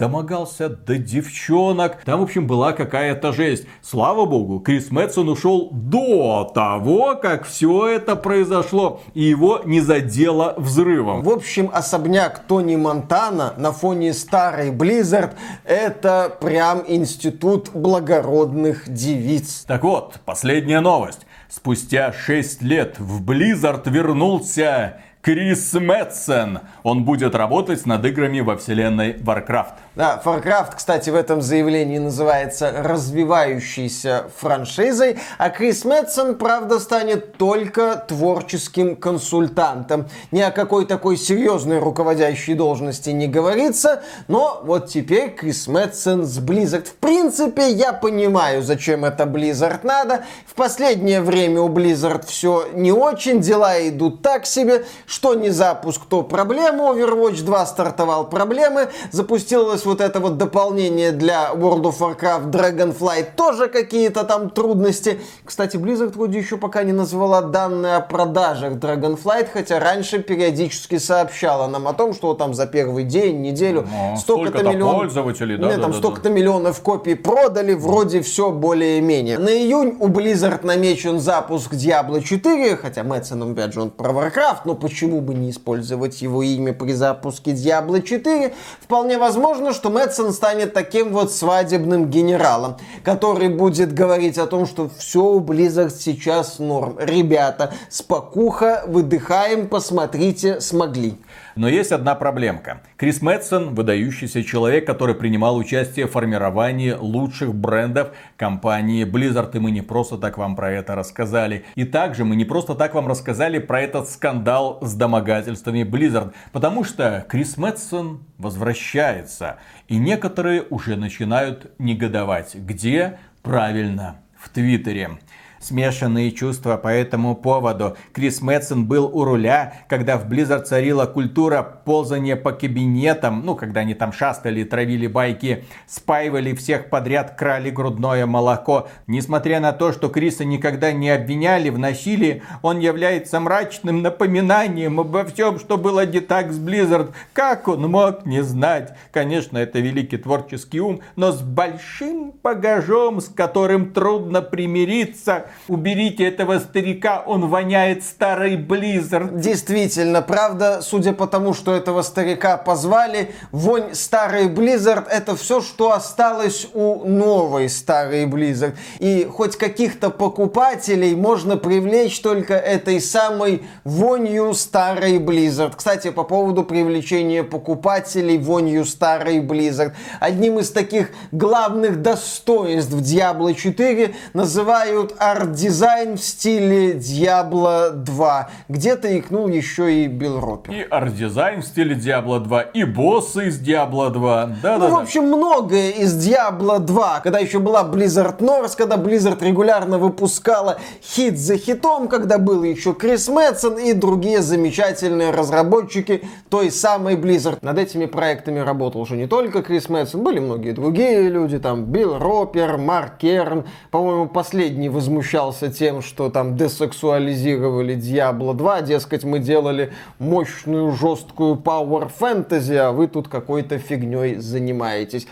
домогался до девчонок. Там, в общем, была какая-то жесть. Слава богу, Крис Мэтсон ушел до того, как все это произошло. И его не задело взрывом. В общем, особняк Тони Монтана на фоне старой Blizzard это прям институт благородных девиц. Так вот, последняя новость. Спустя 6 лет в Blizzard вернулся Крис Мэтсон. Он будет работать над играми во вселенной Warcraft. Да, Warcraft, кстати, в этом заявлении называется развивающейся франшизой, а Крис Мэтсон, правда, станет только творческим консультантом. Ни о какой такой серьезной руководящей должности не говорится, но вот теперь Крис Мэтсон с Blizzard. В принципе, я понимаю, зачем это Blizzard надо. В последнее время у Blizzard все не очень, дела идут так себе. Что не запуск, то проблема. Overwatch 2 стартовал проблемы, запустилась появилось вот это вот дополнение для World of Warcraft Dragonflight, тоже какие-то там трудности. Кстати, Blizzard вроде еще пока не назвала данные о продажах Dragonflight, хотя раньше периодически сообщала нам о том, что там за первый день, неделю ну, столько-то миллионов... пользователей, да? Нет, там да, столько-то да. миллионов копий продали, вроде все более-менее. На июнь у Blizzard намечен запуск Diablo 4, хотя Мэтсон, опять же, он про Warcraft, но почему бы не использовать его имя при запуске Diablo 4? Вполне возможно, что Мэтсон станет таким вот свадебным генералом, который будет говорить о том, что все у Blizzard сейчас норм. Ребята, спокуха, выдыхаем, посмотрите, смогли. Но есть одна проблемка. Крис Мэтсон, выдающийся человек, который принимал участие в формировании лучших брендов компании Blizzard. И мы не просто так вам про это рассказали. И также мы не просто так вам рассказали про этот скандал с домогательствами Blizzard. Потому что Крис Мэтсон возвращается. И некоторые уже начинают негодовать. Где? Правильно, в Твиттере. Смешанные чувства по этому поводу. Крис Мэтсон был у руля, когда в Blizzard царила культура ползания по кабинетам, ну, когда они там шастали, травили байки, спаивали всех подряд, крали грудное молоко. Несмотря на то, что Криса никогда не обвиняли в насилии, он является мрачным напоминанием обо всем, что было не так с Blizzard. Как он мог не знать? Конечно, это великий творческий ум, но с большим багажом, с которым трудно примириться. Уберите этого старика, он воняет старый Blizzard. Действительно, правда, судя по тому, что этого старика позвали, вонь старый Blizzard это все, что осталось у новой старой Blizzard. И хоть каких-то покупателей можно привлечь только этой самой вонью старой Blizzard. Кстати, по поводу привлечения покупателей вонью старой Blizzard. Одним из таких главных достоинств Diablo 4 называют арт-дизайн в стиле Diablo 2. Где-то икнул еще и Билл Ропер. И арт-дизайн в стиле Diablo 2, и боссы из Diablo 2. Да, ну, да, в общем, многое из Diablo 2. Когда еще была Blizzard North, когда Blizzard регулярно выпускала хит за хитом, когда был еще Крис Метцен и другие замечательные разработчики той самой Blizzard. Над этими проектами работал уже не только Крис Метцен, были многие другие люди, там Билл Ропер, Марк Керн, по-моему, последний возмущался возмущался тем, что там десексуализировали Diablo 2, дескать, мы делали мощную, жесткую power fantasy, а вы тут какой-то фигней занимаетесь.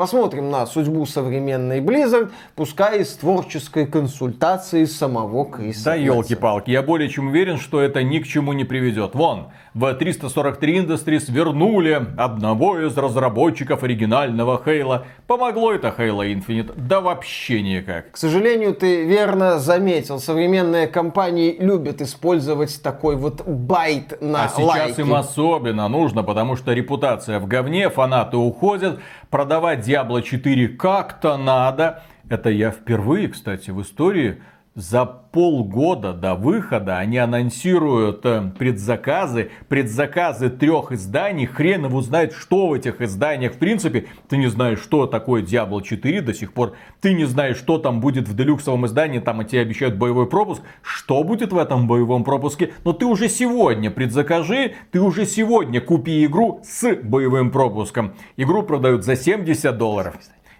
Посмотрим на судьбу современной Blizzard, пускай из творческой консультации самого Криса. Да елки-палки, я более чем уверен, что это ни к чему не приведет. Вон, в 343 Industries вернули одного из разработчиков оригинального Хейла. Помогло это Halo Infinite? Да вообще никак. К сожалению, ты верно заметил, современные компании любят использовать такой вот байт на А сейчас лайки. им особенно нужно, потому что репутация в говне, фанаты уходят, продавать Diablo 4 как-то надо. Это я впервые, кстати, в истории за полгода до выхода они анонсируют э, предзаказы, предзаказы трех изданий, хрен его знает, что в этих изданиях. В принципе, ты не знаешь, что такое Diablo 4 до сих пор, ты не знаешь, что там будет в делюксовом издании, там тебе обещают боевой пропуск, что будет в этом боевом пропуске, но ты уже сегодня предзакажи, ты уже сегодня купи игру с боевым пропуском. Игру продают за 70 долларов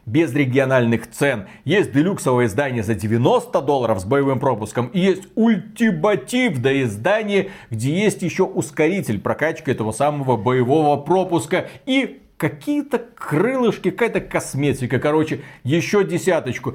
без региональных цен. Есть делюксовое издание за 90 долларов с боевым пропуском. И есть ультимативное издание, где есть еще ускоритель прокачки этого самого боевого пропуска. И какие-то крылышки, какая-то косметика. Короче, еще десяточку.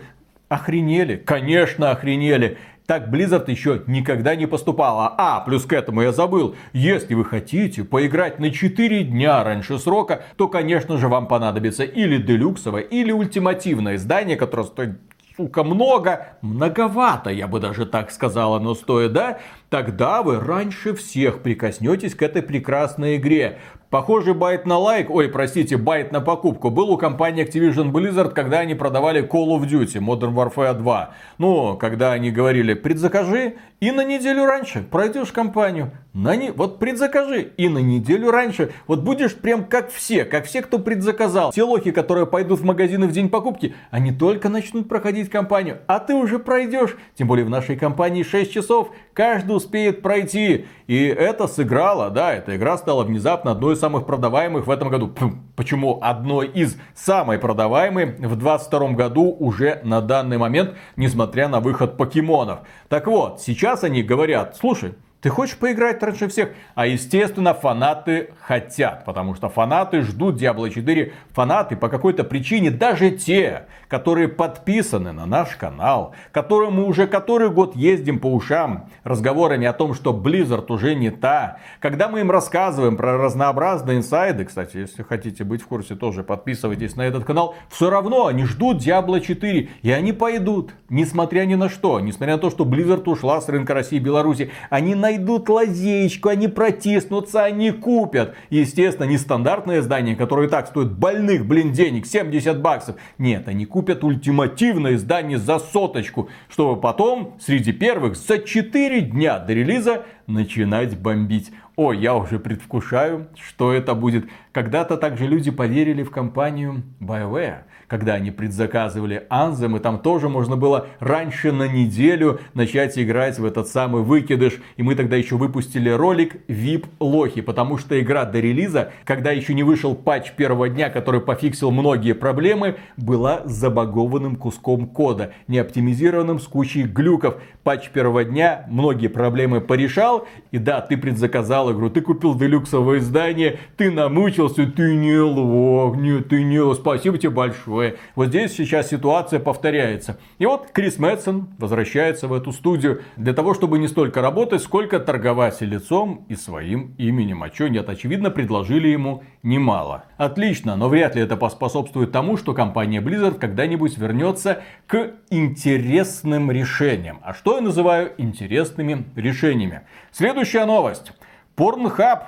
Охренели? Конечно, охренели. Так Blizzard еще никогда не поступала. А, плюс к этому я забыл. Если вы хотите поиграть на 4 дня раньше срока, то, конечно же, вам понадобится или делюксовое, или ультимативное издание, которое стоит сука, много, многовато, я бы даже так сказала, но стоит, да, тогда вы раньше всех прикоснетесь к этой прекрасной игре. Похожий bait на лайк, ой, простите, bait на покупку был у компании Activision Blizzard, когда они продавали Call of Duty Modern Warfare 2. Ну, когда они говорили, предзакажи и на неделю раньше пройдешь компанию. На не... Вот предзакажи и на неделю раньше. Вот будешь прям как все, как все, кто предзаказал. Те лохи, которые пойдут в магазины в день покупки, они только начнут проходить компанию, а ты уже пройдешь. Тем более в нашей компании 6 часов, каждый успеет пройти. И это сыграло, да, эта игра стала внезапно одной из самых продаваемых в этом году. Почему одной из самой продаваемой в 2022 году уже на данный момент, несмотря на выход покемонов. Так вот, сейчас они говорят, слушай, ты хочешь поиграть раньше всех? А естественно фанаты хотят, потому что фанаты ждут Diablo 4. Фанаты по какой-то причине, даже те, которые подписаны на наш канал, которым мы уже который год ездим по ушам разговорами о том, что Blizzard уже не та. Когда мы им рассказываем про разнообразные инсайды, кстати, если хотите быть в курсе, тоже подписывайтесь на этот канал, все равно они ждут Diablo 4, и они пойдут, несмотря ни на что, несмотря на то, что Blizzard ушла с рынка России и Беларуси, они найдут найдут лазеечку, они протиснутся, они купят. Естественно, не стандартное издание, которое и так стоит больных, блин, денег, 70 баксов. Нет, они купят ультимативное издание за соточку, чтобы потом среди первых за 4 дня до релиза начинать бомбить. О, я уже предвкушаю, что это будет. Когда-то также люди поверили в компанию BioWare когда они предзаказывали Anthem, и там тоже можно было раньше на неделю начать играть в этот самый выкидыш. И мы тогда еще выпустили ролик VIP Лохи, потому что игра до релиза, когда еще не вышел патч первого дня, который пофиксил многие проблемы, была забагованным куском кода, не оптимизированным с кучей глюков. Патч первого дня многие проблемы порешал, и да, ты предзаказал игру, ты купил делюксовое издание, ты намучился, ты не лох, нет, ты не лох, спасибо тебе большое такое. Вот здесь сейчас ситуация повторяется. И вот Крис Мэтсон возвращается в эту студию для того, чтобы не столько работать, сколько торговать и лицом, и своим именем. А что нет, очевидно, предложили ему немало. Отлично, но вряд ли это поспособствует тому, что компания Blizzard когда-нибудь вернется к интересным решениям. А что я называю интересными решениями? Следующая новость. Pornhub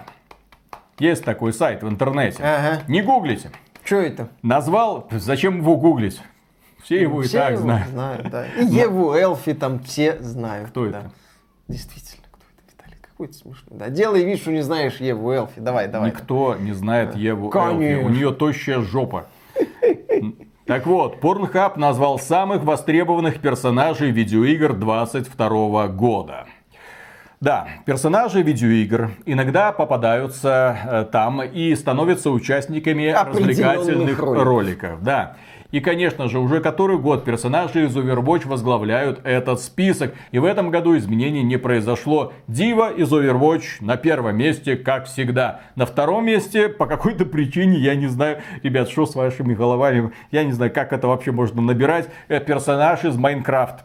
есть такой сайт в интернете. Ага. Не гуглите. Что это? Назвал, зачем его гуглить? Все его все и так его знают. знают да. И Еву Элфи там все знают. Кто да. это? Действительно, кто это, Виталий? Какой то смешной. Да, делай вид, что не знаешь Еву Элфи. Давай, давай. Никто не знает да. Еву Конечно. Элфи. У нее тощая жопа. Так вот, Pornhub назвал самых востребованных персонажей видеоигр 22 года. Да, персонажи видеоигр иногда попадаются э, там и становятся участниками развлекательных роликов. роликов. Да. И, конечно же, уже который год персонажи из Overwatch возглавляют этот список. И в этом году изменений не произошло. Дива из Overwatch на первом месте, как всегда. На втором месте, по какой-то причине, я не знаю, ребят, что с вашими головами, я не знаю, как это вообще можно набирать, э, персонаж из Майнкрафт.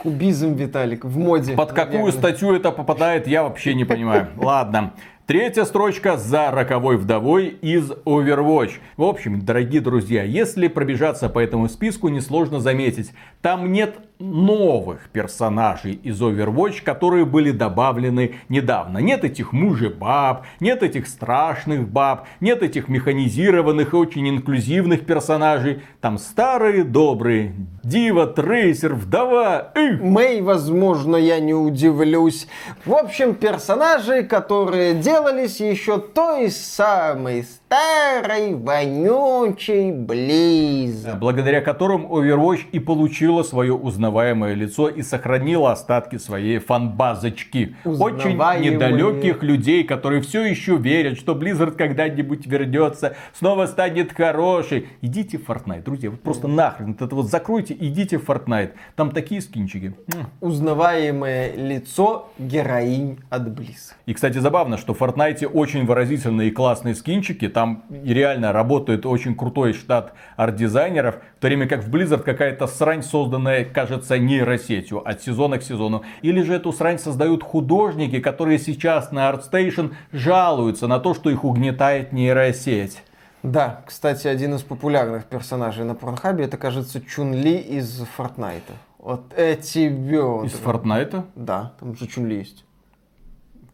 Кубизм, Виталик, в моде. Под наверное. какую статью это попадает, я вообще не понимаю. Ладно. Третья строчка за роковой вдовой из Overwatch. В общем, дорогие друзья, если пробежаться по этому списку, несложно заметить. Там нет новых персонажей из Overwatch, которые были добавлены недавно. Нет этих мужебаб, нет этих страшных баб, нет этих механизированных и очень инклюзивных персонажей. Там старые добрые Дива, Трейсер, Вдова. Эх. Мэй, возможно, я не удивлюсь. В общем, персонажи, которые делались еще той самой старой, вонючей Близ. Благодаря которым Overwatch и получила свое узнаваемое лицо и сохранила остатки своей фанбазочки. Очень недалеких людей, которые все еще верят, что Blizzard когда-нибудь вернется, снова станет хороший. Идите в Fortnite, друзья, вот просто нахрен это вот закройте, идите в Fortnite. Там такие скинчики. Узнаваемое лицо героинь от Blizz. И, кстати, забавно, что в Fortnite очень выразительные и классные скинчики. Там реально работает очень крутой штат арт-дизайнеров. В то время как в Blizzard какая-то срань, созданная, кажется, нейросетью от сезона к сезону. Или же эту срань создают художники, которые сейчас на ArtStation жалуются на то, что их угнетает нейросеть. Да, кстати, один из популярных персонажей на Порнхабе, это, кажется, Чун Ли из Фортнайта. Вот эти бедра. Из Фортнайта? Да, там же Чун Ли есть.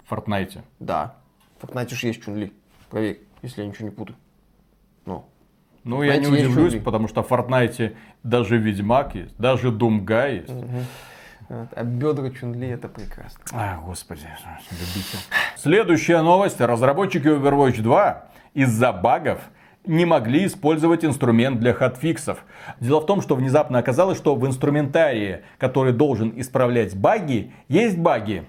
В Фортнайте? Да. В Фортнайте же есть Чун Ли. Проверь, если я ничего не путаю. Ну. Ну, я не удивлюсь, потому что в Фортнайте даже Ведьмак есть, даже Думгай есть. Угу. А бедра Чунли это прекрасно. А, господи, любите. Следующая новость. Разработчики Overwatch 2 из-за багов не могли использовать инструмент для хатфиксов. Дело в том, что внезапно оказалось, что в инструментарии, который должен исправлять баги, есть баги.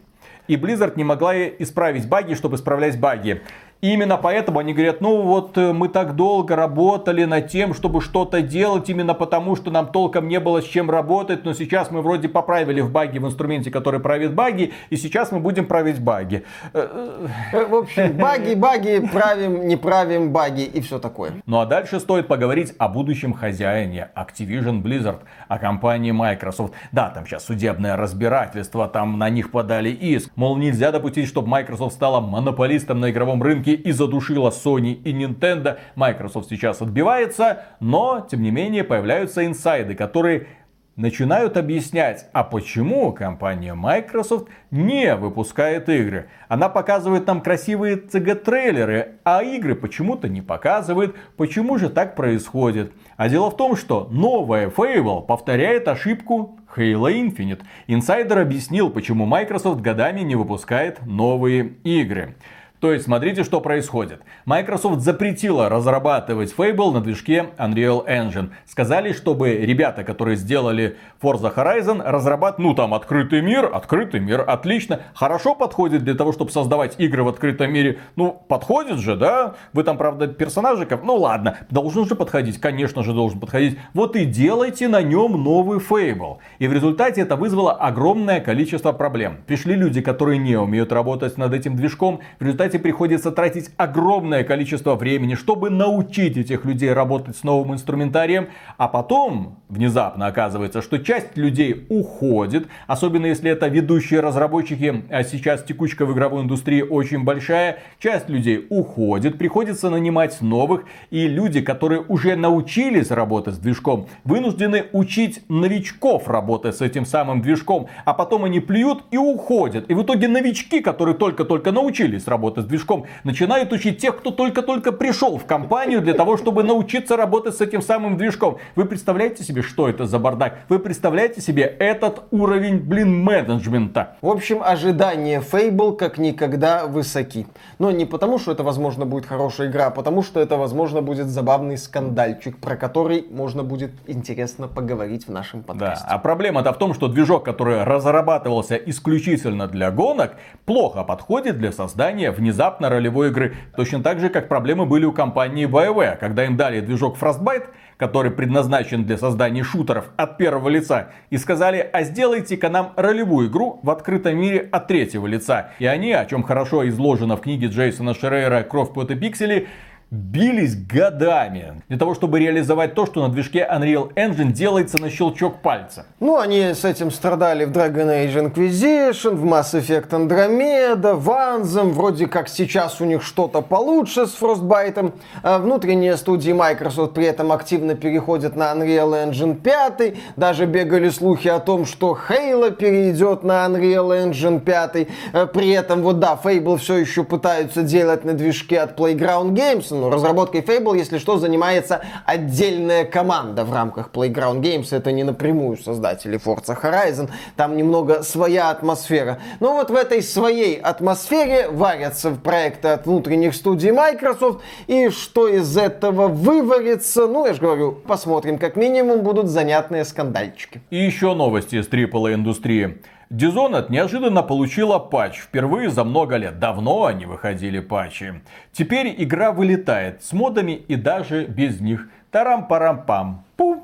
И Blizzard не могла исправить баги, чтобы исправлять баги. И именно поэтому они говорят, ну вот э, мы так долго работали над тем, чтобы что-то делать, именно потому, что нам толком не было с чем работать, но сейчас мы вроде поправили в баге в инструменте, который правит баги, и сейчас мы будем править баги. Э, в общем, баги, баги, правим, не правим баги и все такое. Ну а дальше стоит поговорить о будущем хозяине Activision Blizzard, о компании Microsoft. Да, там сейчас судебное разбирательство, там на них подали иск. Мол, нельзя допустить, чтобы Microsoft стала монополистом на игровом рынке рынке и задушила Sony и Nintendo. Microsoft сейчас отбивается, но, тем не менее, появляются инсайды, которые начинают объяснять, а почему компания Microsoft не выпускает игры. Она показывает нам красивые CG-трейлеры, а игры почему-то не показывает. Почему же так происходит? А дело в том, что новая Fable повторяет ошибку Halo Infinite. Инсайдер объяснил, почему Microsoft годами не выпускает новые игры. То есть, смотрите, что происходит. Microsoft запретила разрабатывать Fable на движке Unreal Engine. Сказали, чтобы ребята, которые сделали Forza Horizon, разрабатывать, ну там, открытый мир, открытый мир, отлично. Хорошо подходит для того, чтобы создавать игры в открытом мире. Ну, подходит же, да? Вы там, правда, персонажиков, ну ладно, должен же подходить, конечно же должен подходить. Вот и делайте на нем новый Fable. И в результате это вызвало огромное количество проблем. Пришли люди, которые не умеют работать над этим движком. В результате результате приходится тратить огромное количество времени, чтобы научить этих людей работать с новым инструментарием. А потом внезапно оказывается, что часть людей уходит, особенно если это ведущие разработчики, а сейчас текучка в игровой индустрии очень большая. Часть людей уходит, приходится нанимать новых, и люди, которые уже научились работать с движком, вынуждены учить новичков работать с этим самым движком, а потом они плюют и уходят. И в итоге новички, которые только-только научились работать работы с движком, начинают учить тех, кто только-только пришел в компанию для того, чтобы научиться работать с этим самым движком. Вы представляете себе, что это за бардак? Вы представляете себе этот уровень, блин, менеджмента? В общем, ожидания Fable как никогда высоки. Но не потому, что это, возможно, будет хорошая игра, а потому, что это, возможно, будет забавный скандальчик, про который можно будет интересно поговорить в нашем подкасте. Да, а проблема-то в том, что движок, который разрабатывался исключительно для гонок, плохо подходит для создания внезапного внезапно ролевой игры. Точно так же, как проблемы были у компании BioWare, когда им дали движок Frostbite, который предназначен для создания шутеров от первого лица, и сказали, а сделайте-ка нам ролевую игру в открытом мире от третьего лица. И они, о чем хорошо изложено в книге Джейсона Шерейра «Кровь, пот и пиксели», бились годами для того, чтобы реализовать то, что на движке Unreal Engine делается на щелчок пальца. Ну, они с этим страдали в Dragon Age Inquisition, в Mass Effect Andromeda, в Anthem. Вроде как сейчас у них что-то получше с Frostbite. А внутренние студии Microsoft при этом активно переходят на Unreal Engine 5. Даже бегали слухи о том, что Halo перейдет на Unreal Engine 5. А при этом, вот да, Fable все еще пытаются делать на движке от Playground Games, но разработкой Fable, если что, занимается отдельная команда в рамках Playground Games. Это не напрямую создатели Forza Horizon. Там немного своя атмосфера. Но вот в этой своей атмосфере варятся проекты от внутренних студий Microsoft. И что из этого выварится, ну, я же говорю, посмотрим. Как минимум будут занятные скандальчики. И еще новости из AAA индустрии. Dishonored неожиданно получила патч. Впервые за много лет. Давно они выходили патчи. Теперь игра вылетает с модами и даже без них. Тарам-парам-пам. Пум.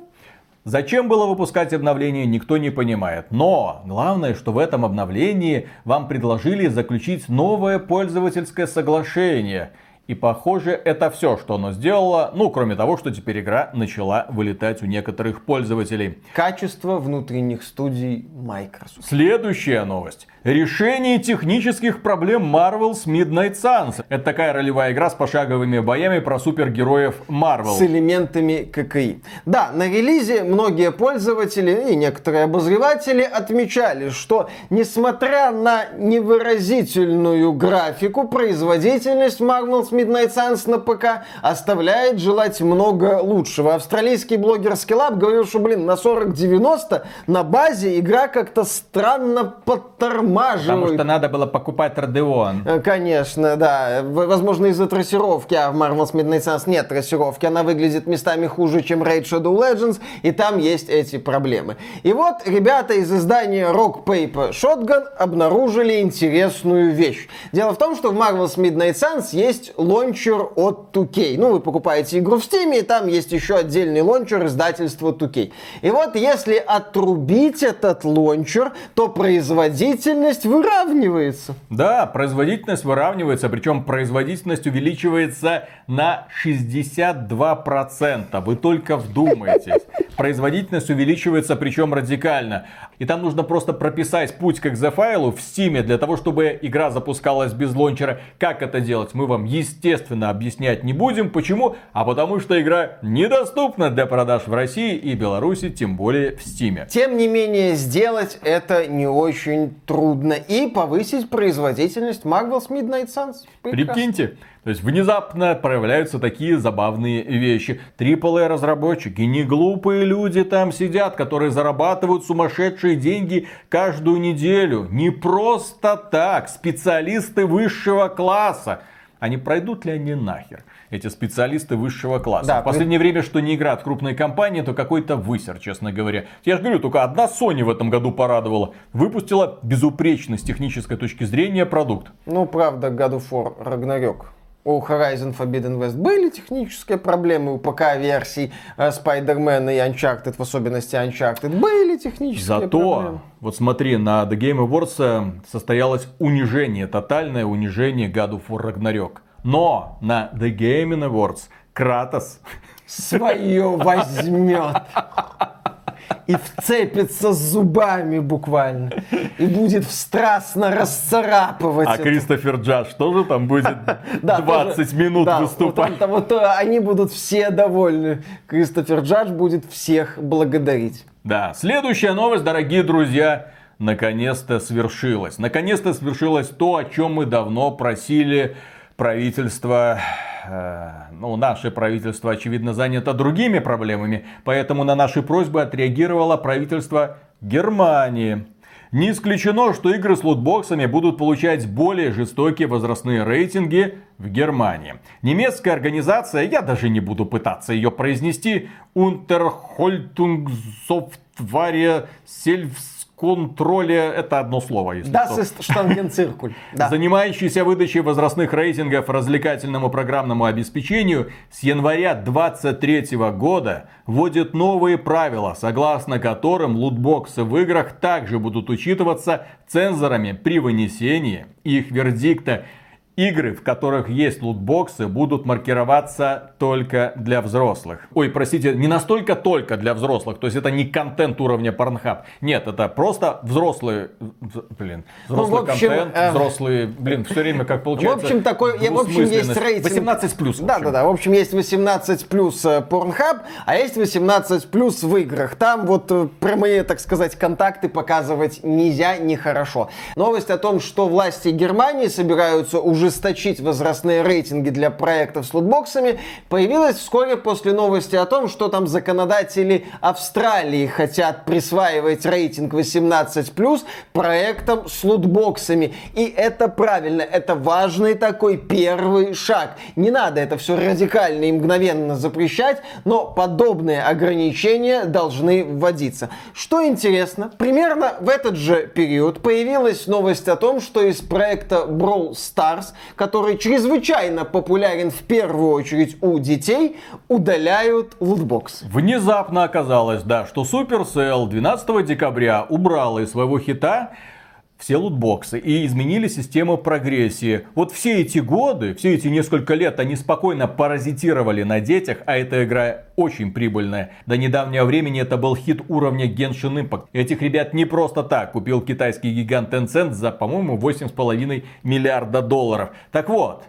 Зачем было выпускать обновление, никто не понимает. Но главное, что в этом обновлении вам предложили заключить новое пользовательское соглашение – и похоже, это все, что оно сделало, ну, кроме того, что теперь игра начала вылетать у некоторых пользователей. Качество внутренних студий Microsoft. Следующая новость. Решение технических проблем Marvel's Midnight Suns. Это такая ролевая игра с пошаговыми боями про супергероев Marvel. С элементами ККИ. Да, на релизе многие пользователи и некоторые обозреватели отмечали, что несмотря на невыразительную графику, производительность Marvel's Midnight Suns на ПК оставляет желать много лучшего. Австралийский блогер Skillab говорил, что, блин, на 4090 на базе игра как-то странно подтормаживает. Потому что надо было покупать Radeon. Э, конечно, да. Возможно, из-за трассировки, а в Marvel's Midnight Suns нет трассировки. Она выглядит местами хуже, чем Raid Shadow Legends, и там есть эти проблемы. И вот ребята из издания Rock Paper Shotgun обнаружили интересную вещь. Дело в том, что в Marvel's Midnight Suns есть launcher от 2K. Ну, вы покупаете игру в Steam, и там есть еще отдельный launcher издательства 2K. И вот если отрубить этот launcher, то производительность выравнивается. Да, производительность выравнивается, причем производительность увеличивается на 62%. Вы только вдумайтесь. Производительность увеличивается, причем радикально. И там нужно просто прописать путь к экзофайлу в Steam для того, чтобы игра запускалась без лончера. Как это делать, мы вам, естественно, объяснять не будем. Почему? А потому что игра недоступна для продаж в России и Беларуси, тем более в Steam. Тем не менее, сделать это не очень трудно. И повысить производительность Marvel's Midnight Suns. Прекрасно. Прикиньте, то есть внезапно проявляются такие забавные вещи. AAA разработчики, не глупые люди там сидят, которые зарабатывают сумасшедшие деньги каждую неделю. Не просто так, специалисты высшего класса. Они пройдут ли они нахер? эти специалисты высшего класса. Да, в последнее при... время, что не игра от крупной компании, то какой-то высер, честно говоря. Я же говорю, только одна Sony в этом году порадовала. Выпустила безупречный с технической точки зрения продукт. Ну, правда, God of War Ragnarok у Horizon Forbidden West были технические проблемы у ПК-версий э, Spider-Man и Uncharted, в особенности Uncharted. Были технические Зато, проблемы. вот смотри, на The Game Awards э, состоялось унижение, тотальное унижение God of War Ragnarok. Но на The Game Awards Кратос свое возьмет и вцепится зубами буквально. И будет страстно расцарапывать. А это. Кристофер Джадж тоже там будет 20 минут выступать? Вот, э, они будут все довольны. Кристофер Джадж будет всех благодарить. Да, следующая новость, дорогие друзья, наконец-то свершилась. Наконец-то свершилось то, о чем мы давно просили правительство Э, ну, наше правительство, очевидно, занято другими проблемами, поэтому на наши просьбы отреагировало правительство Германии. Не исключено, что игры с лутбоксами будут получать более жестокие возрастные рейтинги в Германии. Немецкая организация, я даже не буду пытаться ее произнести, Unterhaltungssoftware Selbst контроле это одно слово, если Das ist Штангенциркуль. Да. Занимающийся выдачей возрастных рейтингов развлекательному программному обеспечению с января 2023 года вводит новые правила, согласно которым лутбоксы в играх также будут учитываться цензорами при вынесении их вердикта Игры, в которых есть лутбоксы, будут маркироваться только для взрослых. Ой, простите, не настолько только для взрослых, то есть это не контент уровня Pornhub. Нет, это просто взрослые, блин, взрослый ну, общем, контент, э... взрослые, блин, все время как получается. В общем, такой, в общем, есть рейтинг. 18 плюс. Да, да, да. В общем, есть 18 плюс э, Pornhub, а есть 18 плюс в играх. Там вот э, прямые, так сказать, контакты показывать нельзя, нехорошо. Новость о том, что власти Германии собираются уже ужесточить возрастные рейтинги для проектов с лутбоксами, появилась вскоре после новости о том, что там законодатели Австралии хотят присваивать рейтинг 18+, проектам с лутбоксами. И это правильно, это важный такой первый шаг. Не надо это все радикально и мгновенно запрещать, но подобные ограничения должны вводиться. Что интересно, примерно в этот же период появилась новость о том, что из проекта Brawl Stars который чрезвычайно популярен в первую очередь у детей, удаляют лутбокс. Внезапно оказалось, да, что Supercell 12 декабря убрала из своего хита все лутбоксы и изменили систему прогрессии. Вот все эти годы, все эти несколько лет они спокойно паразитировали на детях, а эта игра очень прибыльная. До недавнего времени это был хит уровня Genshin Impact. Этих ребят не просто так купил китайский гигант Tencent за, по-моему, 8,5 миллиарда долларов. Так вот,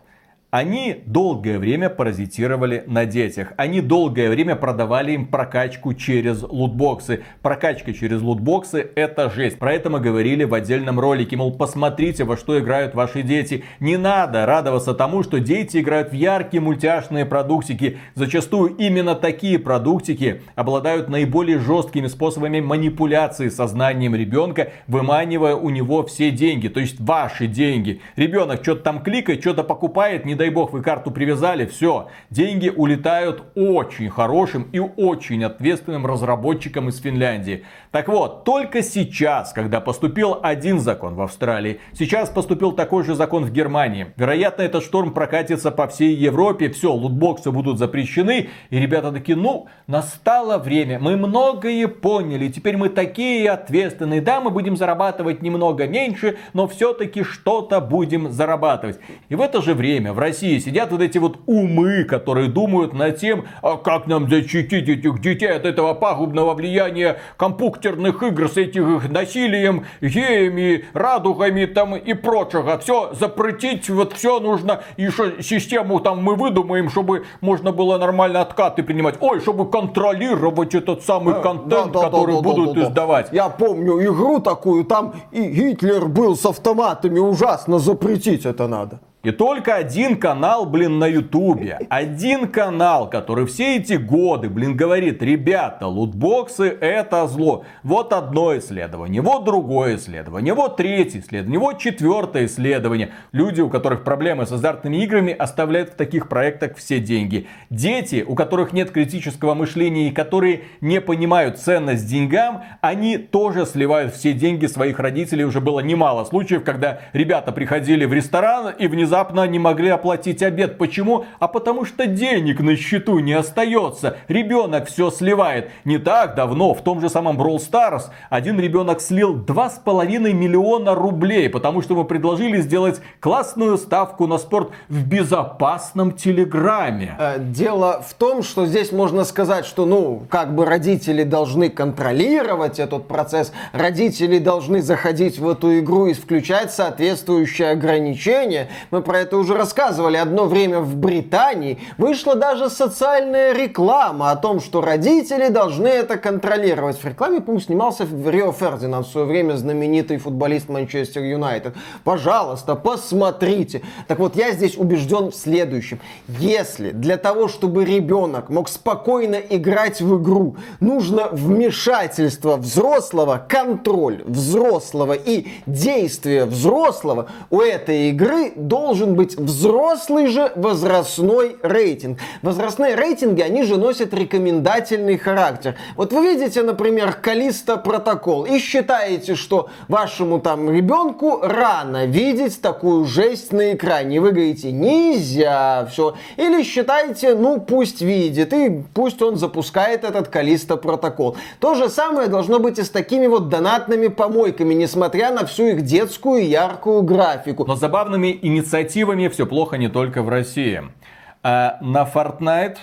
они долгое время паразитировали на детях. Они долгое время продавали им прокачку через лутбоксы. Прокачка через лутбоксы это жесть. Про это мы говорили в отдельном ролике. Мол, посмотрите, во что играют ваши дети. Не надо радоваться тому, что дети играют в яркие мультяшные продуктики. Зачастую именно такие продуктики обладают наиболее жесткими способами манипуляции сознанием ребенка, выманивая у него все деньги. То есть ваши деньги. Ребенок что-то там кликает, что-то покупает, не дай бог вы карту привязали, все, деньги улетают очень хорошим и очень ответственным разработчикам из Финляндии. Так вот, только сейчас, когда поступил один закон в Австралии, сейчас поступил такой же закон в Германии. Вероятно, этот шторм прокатится по всей Европе, все, лутбоксы будут запрещены, и ребята такие, ну, настало время, мы многое поняли, теперь мы такие ответственные, да, мы будем зарабатывать немного меньше, но все-таки что-то будем зарабатывать. И в это же время в России России сидят вот эти вот умы, которые думают над тем, а как нам защитить этих детей от этого пагубного влияния компьютерных игр с этим насилием, геями, радугами там и прочего. Все запретить, вот все нужно, и что систему там мы выдумаем, чтобы можно было нормально откаты принимать. Ой, чтобы контролировать этот самый э, контент, да, да, который да, да, будут да, да, издавать. Я помню игру такую, там и Гитлер был с автоматами, ужасно запретить это надо. И только один канал, блин, на ютубе, один канал, который все эти годы, блин, говорит, ребята, лутбоксы это зло. Вот одно исследование, вот другое исследование, вот третье исследование, вот четвертое исследование. Люди, у которых проблемы с азартными играми, оставляют в таких проектах все деньги. Дети, у которых нет критического мышления и которые не понимают ценность деньгам, они тоже сливают все деньги своих родителей. Уже было немало случаев, когда ребята приходили в ресторан и внезапно внезапно не могли оплатить обед. Почему? А потому что денег на счету не остается. Ребенок все сливает. Не так давно в том же самом Brawl Stars один ребенок слил 2,5 миллиона рублей, потому что мы предложили сделать классную ставку на спорт в безопасном телеграме. Э, дело в том, что здесь можно сказать, что ну, как бы родители должны контролировать этот процесс, родители должны заходить в эту игру и включать соответствующие ограничения. Мы про это уже рассказывали. Одно время в Британии вышла даже социальная реклама о том, что родители должны это контролировать. В рекламе, по-моему, снимался Рио Фердинанд в свое время знаменитый футболист Манчестер Юнайтед. Пожалуйста, посмотрите. Так вот, я здесь убежден в следующем. Если для того, чтобы ребенок мог спокойно играть в игру, нужно вмешательство взрослого, контроль взрослого и действие взрослого, у этой игры должен должен быть взрослый же возрастной рейтинг. Возрастные рейтинги, они же носят рекомендательный характер. Вот вы видите, например, Калиста протокол и считаете, что вашему там ребенку рано видеть такую жесть на экране. И вы говорите, нельзя, все. Или считаете, ну пусть видит, и пусть он запускает этот Калиста протокол. То же самое должно быть и с такими вот донатными помойками, несмотря на всю их детскую яркую графику. Но забавными инициативами инициативами все плохо не только в России. А на Fortnite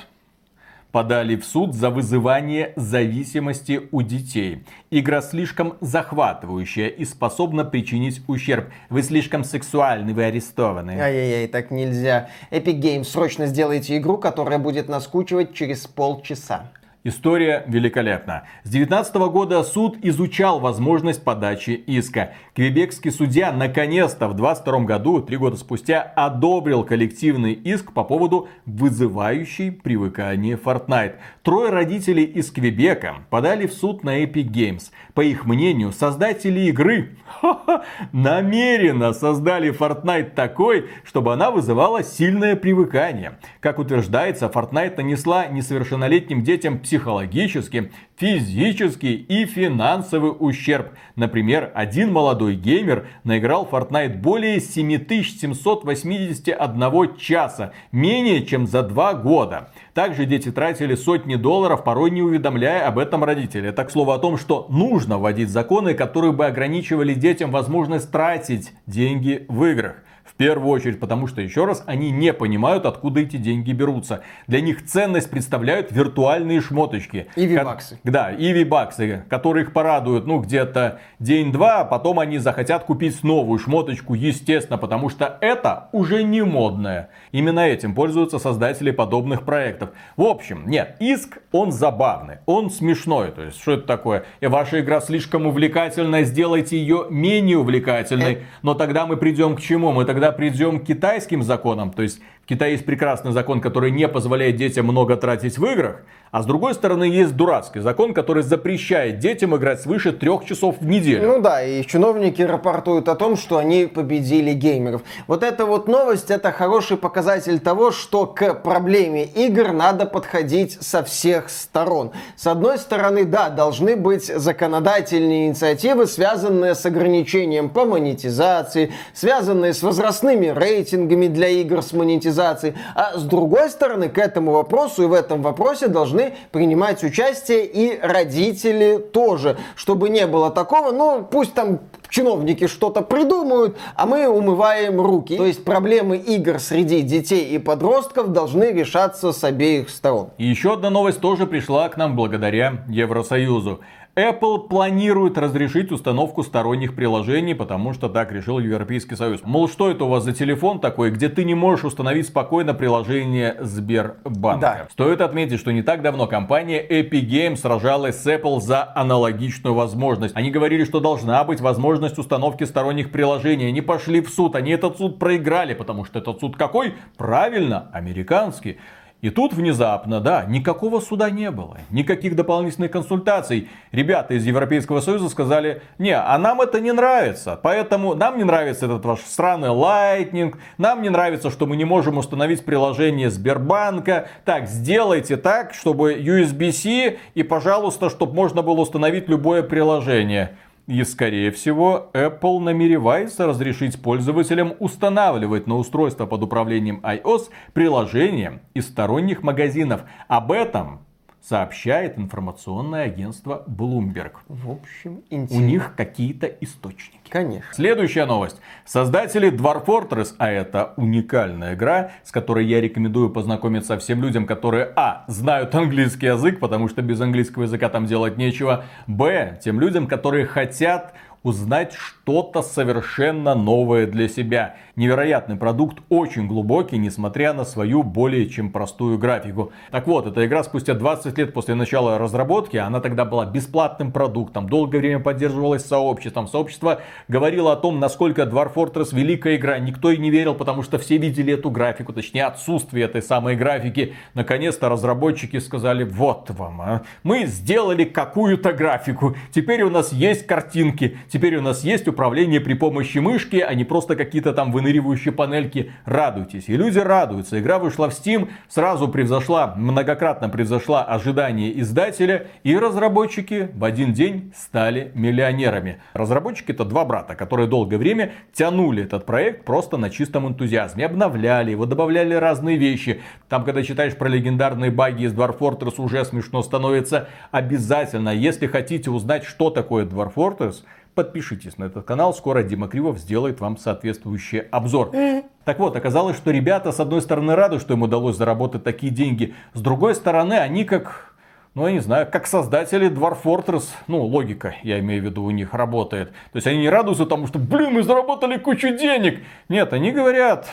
подали в суд за вызывание зависимости у детей. Игра слишком захватывающая и способна причинить ущерб. Вы слишком сексуальны, вы арестованы. Ай-яй-яй, так нельзя. Epic Games, срочно сделайте игру, которая будет наскучивать через полчаса. История великолепна. С 19 года суд изучал возможность подачи иска. Квебекский судья наконец-то в 22 году, три года спустя, одобрил коллективный иск по поводу вызывающей привыкание Fortnite. Трое родителей из Квебека подали в суд на Epic Games. По их мнению, создатели игры намеренно создали Fortnite такой, чтобы она вызывала сильное привыкание. Как утверждается, Fortnite нанесла несовершеннолетним детям психологический, физический и финансовый ущерб. Например, один молодой геймер наиграл Fortnite более 7781 часа, менее чем за два года. Также дети тратили сотни долларов, порой не уведомляя об этом родителей. Это, к слову, о том, что нужно вводить законы, которые бы ограничивали детям возможность тратить деньги в играх. Первую очередь, потому что, еще раз, они не понимают, откуда эти деньги берутся. Для них ценность представляют виртуальные шмоточки. И вибаксы. Да, и вибаксы, которые их порадуют, ну, где-то день-два, а потом они захотят купить новую шмоточку, естественно, потому что это уже не модное. Именно этим пользуются создатели подобных проектов. В общем, нет, иск, он забавный, он смешной. То есть, что это такое? И ваша игра слишком увлекательная, сделайте ее менее увлекательной. Э. Но тогда мы придем к чему? Мы тогда придем к китайским законам, то есть в Китае есть прекрасный закон, который не позволяет детям много тратить в играх, а с другой стороны, есть дурацкий закон, который запрещает детям играть свыше трех часов в неделю. Ну да, и чиновники рапортуют о том, что они победили геймеров. Вот эта вот новость, это хороший показатель того, что к проблеме игр надо подходить со всех сторон. С одной стороны, да, должны быть законодательные инициативы, связанные с ограничением по монетизации, связанные с возрастными рейтингами для игр с монетизацией. А с другой стороны, к этому вопросу и в этом вопросе должны принимать участие и родители тоже, чтобы не было такого, ну, пусть там чиновники что-то придумают, а мы умываем руки. То есть проблемы игр среди детей и подростков должны решаться с обеих сторон. И еще одна новость тоже пришла к нам благодаря Евросоюзу. Apple планирует разрешить установку сторонних приложений, потому что так решил Европейский Союз. Мол, что это у вас за телефон такой, где ты не можешь установить спокойно приложение Сбербанка? Да. Стоит отметить, что не так давно компания Epic Games сражалась с Apple за аналогичную возможность. Они говорили, что должна быть возможность установки сторонних приложений. Они пошли в суд, они этот суд проиграли, потому что этот суд какой? Правильно, американский. И тут внезапно, да, никакого суда не было, никаких дополнительных консультаций. Ребята из Европейского Союза сказали, не, а нам это не нравится, поэтому нам не нравится этот ваш странный Lightning, нам не нравится, что мы не можем установить приложение Сбербанка. Так, сделайте так, чтобы USB-C и, пожалуйста, чтобы можно было установить любое приложение. И, скорее всего, Apple намеревается разрешить пользователям устанавливать на устройство под управлением iOS приложения из сторонних магазинов. Об этом сообщает информационное агентство Bloomberg. В общем, интересно. У них какие-то источники. Конечно. Следующая новость. Создатели Dwarf Fortress, а это уникальная игра, с которой я рекомендую познакомиться всем людям, которые, а, знают английский язык, потому что без английского языка там делать нечего, б, тем людям, которые хотят узнать что-то совершенно новое для себя. Невероятный продукт, очень глубокий, несмотря на свою более чем простую графику. Так вот, эта игра спустя 20 лет после начала разработки, она тогда была бесплатным продуктом, долгое время поддерживалась сообществом. Сообщество говорило о том, насколько Dwarf Fortress великая игра. Никто и не верил, потому что все видели эту графику, точнее отсутствие этой самой графики. Наконец-то разработчики сказали, вот вам, а. мы сделали какую-то графику, теперь у нас есть картинки, Теперь у нас есть управление при помощи мышки, а не просто какие-то там выныривающие панельки. Радуйтесь. И люди радуются. Игра вышла в Steam, сразу превзошла, многократно превзошла ожидания издателя. И разработчики в один день стали миллионерами. Разработчики это два брата, которые долгое время тянули этот проект просто на чистом энтузиазме. Обновляли его, добавляли разные вещи. Там, когда читаешь про легендарные баги из Dwarf Fortress, уже смешно становится. Обязательно, если хотите узнать, что такое Dwarf Fortress, подпишитесь на этот канал. Скоро Дима Кривов сделает вам соответствующий обзор. Так вот, оказалось, что ребята, с одной стороны, рады, что им удалось заработать такие деньги. С другой стороны, они как ну, я не знаю, как создатели Dwarf Fortress, ну, логика, я имею в виду, у них работает. То есть они не радуются тому, что, блин, мы заработали кучу денег. Нет, они говорят,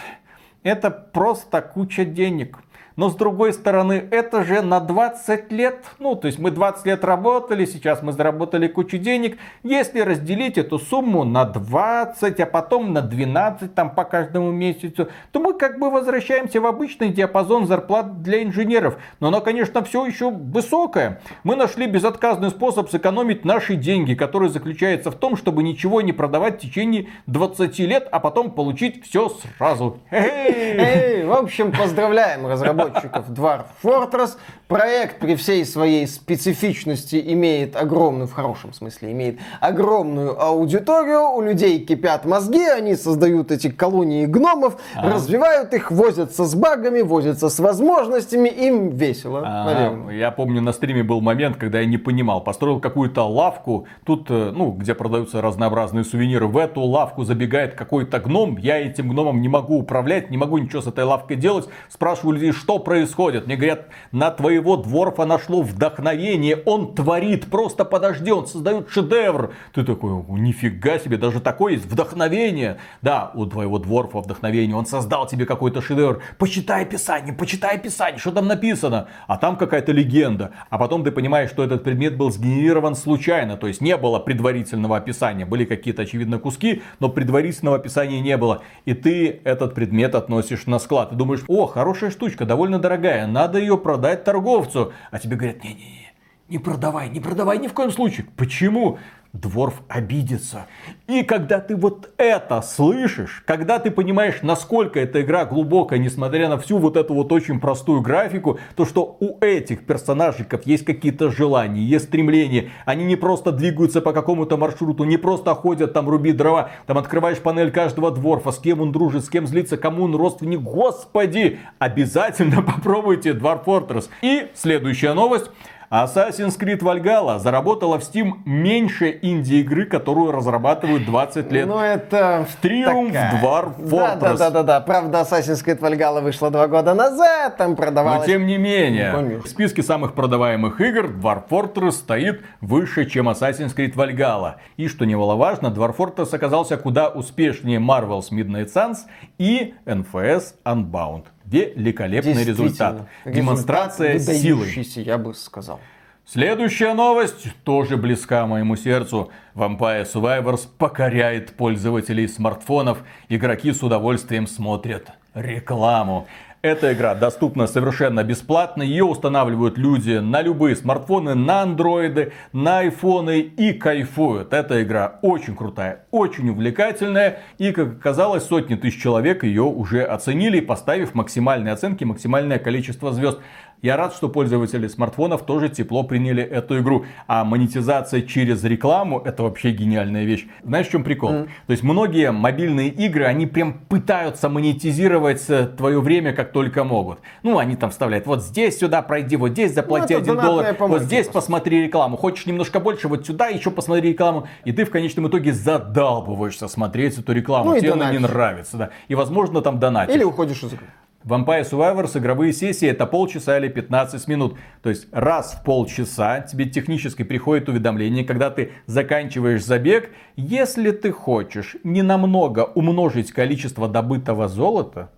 это просто куча денег. Но с другой стороны, это же на 20 лет. Ну, то есть мы 20 лет работали, сейчас мы заработали кучу денег. Если разделить эту сумму на 20, а потом на 12 там по каждому месяцу, то мы как бы возвращаемся в обычный диапазон зарплат для инженеров. Но оно, конечно, все еще высокое. Мы нашли безотказный способ сэкономить наши деньги, который заключается в том, чтобы ничего не продавать в течение 20 лет, а потом получить все сразу. Эй, в общем, поздравляем разработчиков разработчиков Dwarf Fortress. Проект при всей своей специфичности имеет огромную, в хорошем смысле, имеет огромную аудиторию. У людей кипят мозги, они создают эти колонии гномов, а. развивают их, возятся с багами, возятся с возможностями, им весело, а, Я помню, на стриме был момент, когда я не понимал. Построил какую-то лавку, тут, э, ну, где продаются разнообразные сувениры. В эту лавку забегает какой-то гном, я этим гномом не могу управлять, не могу ничего с этой лавкой делать. Спрашиваю людей, что происходит? Мне говорят, на твоего дворфа нашло вдохновение, он творит, просто подожди, он создает шедевр. Ты такой, нифига себе, даже такое есть вдохновение. Да, у твоего дворфа вдохновение, он создал тебе какой-то шедевр. Почитай описание, почитай описание, что там написано. А там какая-то легенда. А потом ты понимаешь, что этот предмет был сгенерирован случайно, то есть не было предварительного описания. Были какие-то, очевидно, куски, но предварительного описания не было. И ты этот предмет относишь на склад. Ты думаешь, о, хорошая штучка, довольно довольно дорогая, надо ее продать торговцу. А тебе говорят, не-не-не, не продавай, не продавай ни в коем случае. Почему? Дворф обидится. И когда ты вот это слышишь, когда ты понимаешь, насколько эта игра глубокая, несмотря на всю вот эту вот очень простую графику, то что у этих персонажиков есть какие-то желания, есть стремления, они не просто двигаются по какому-то маршруту, не просто ходят там рубить дрова, там открываешь панель каждого дворфа, с кем он дружит, с кем злится, кому он родственник, господи, обязательно попробуйте Dwarf Fortress. И следующая новость. Assassin's Creed Valhalla заработала в Steam меньше инди-игры, которую разрабатывают 20 лет. Ну, это Триумф Dwarf Fortress. Да, да, да, да, Правда, Assassin's Creed Valhalla вышла два года назад, там продавалась... Но тем не менее, ну, в списке самых продаваемых игр Dwarf Fortress стоит выше, чем Assassin's Creed Valhalla. И, что немаловажно, Dwarf Fortress оказался куда успешнее Marvel's Midnight Suns и NFS Unbound великолепный результат. Демонстрация силы. я бы сказал. Следующая новость тоже близка моему сердцу. Vampire Survivors покоряет пользователей смартфонов. Игроки с удовольствием смотрят рекламу. Эта игра доступна совершенно бесплатно. Ее устанавливают люди на любые смартфоны, на андроиды, на айфоны и кайфуют. Эта игра очень крутая, очень увлекательная. И, как оказалось, сотни тысяч человек ее уже оценили, поставив максимальные оценки, максимальное количество звезд. Я рад, что пользователи смартфонов тоже тепло приняли эту игру. А монетизация через рекламу это вообще гениальная вещь. Знаешь, в чем прикол? Mm. То есть многие мобильные игры, они прям пытаются монетизировать э, твое время как только могут. Ну, они там вставляют, вот здесь сюда пройди, вот здесь заплати ну, 1 доллар, вот здесь просто. посмотри рекламу. Хочешь немножко больше, вот сюда еще посмотри рекламу. И ты в конечном итоге задалбываешься смотреть эту рекламу. Ну, Тебе она не нравится. Да. И возможно там донатишь. Или уходишь из игры. Vampire Survivors игровые сессии это полчаса или 15 минут. То есть раз в полчаса тебе технически приходит уведомление, когда ты заканчиваешь забег. Если ты хочешь не намного умножить количество добытого золота,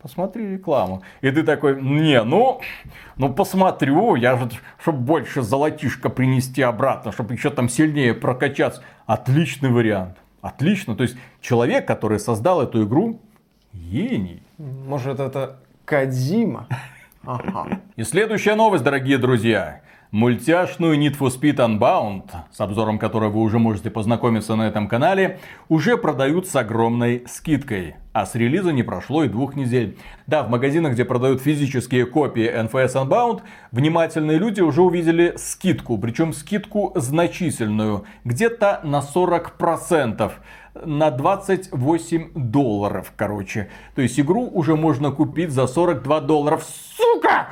посмотри рекламу. И ты такой, не, ну, ну посмотрю, я же, чтобы больше золотишко принести обратно, чтобы еще там сильнее прокачаться. Отличный вариант. Отлично. То есть человек, который создал эту игру, гений. Может, это Кадзима? Ага. И следующая новость, дорогие друзья. Мультяшную Need for Speed Unbound, с обзором которой вы уже можете познакомиться на этом канале, уже продают с огромной скидкой. А с релиза не прошло и двух недель. Да, в магазинах, где продают физические копии NFS Unbound, внимательные люди уже увидели скидку. Причем скидку значительную. Где-то на 40% на 28 долларов, короче. То есть игру уже можно купить за 42 долларов. Сука!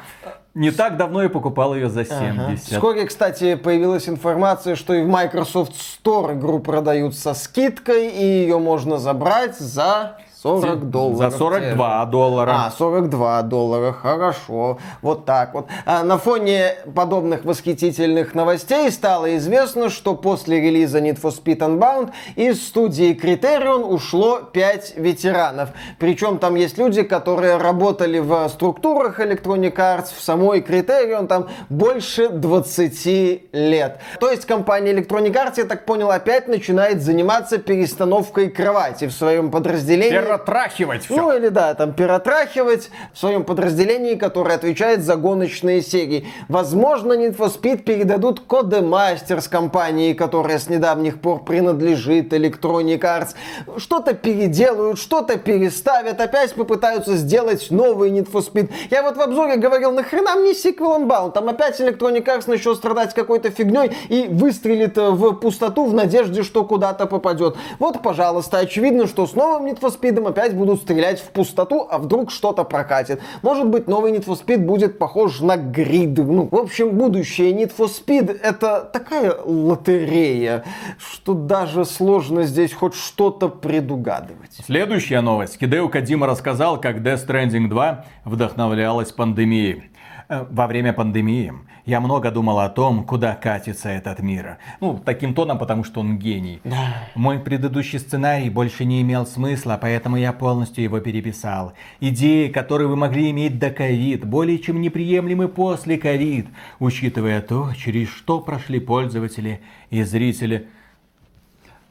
Не так давно я покупал ее за 70. Ага. Вскоре, кстати, появилась информация, что и в Microsoft Store игру продают со скидкой, и ее можно забрать за 40 долларов. За 42 доллара. А, 42 доллара, хорошо. Вот так вот. А на фоне подобных восхитительных новостей стало известно, что после релиза Need for Speed Unbound из студии Criterion ушло 5 ветеранов. Причем там есть люди, которые работали в структурах Electronic Arts, в самой Criterion там больше 20 лет. То есть компания Electronic Arts, я так понял, опять начинает заниматься перестановкой кровати в своем подразделении перетрахивать все. Ну или да, там перетрахивать в своем подразделении, которое отвечает за гоночные серии. Возможно, Need for Speed передадут Codemasters компании, которая с недавних пор принадлежит Electronic Arts. Что-то переделают, что-то переставят, опять попытаются сделать новый Need for Speed. Я вот в обзоре говорил, нахрена мне сиквел Unbound? Там опять Electronic Arts начнет страдать какой-то фигней и выстрелит в пустоту в надежде, что куда-то попадет. Вот, пожалуйста, очевидно, что с новым Need for Speed опять будут стрелять в пустоту, а вдруг что-то прокатит. Может быть, новый Need for Speed будет похож на грид. Ну, в общем, будущее Need for Speed это такая лотерея, что даже сложно здесь хоть что-то предугадывать. Следующая новость. Хидео Кадима рассказал, как Death Stranding 2 вдохновлялась пандемией. Э, во время пандемии я много думал о том, куда катится этот мир. Ну, таким тоном, потому что он гений. Да. Мой предыдущий сценарий больше не имел смысла, поэтому я полностью его переписал. Идеи, которые вы могли иметь до ковид, более чем неприемлемы после ковид, учитывая то, через что прошли пользователи и зрители –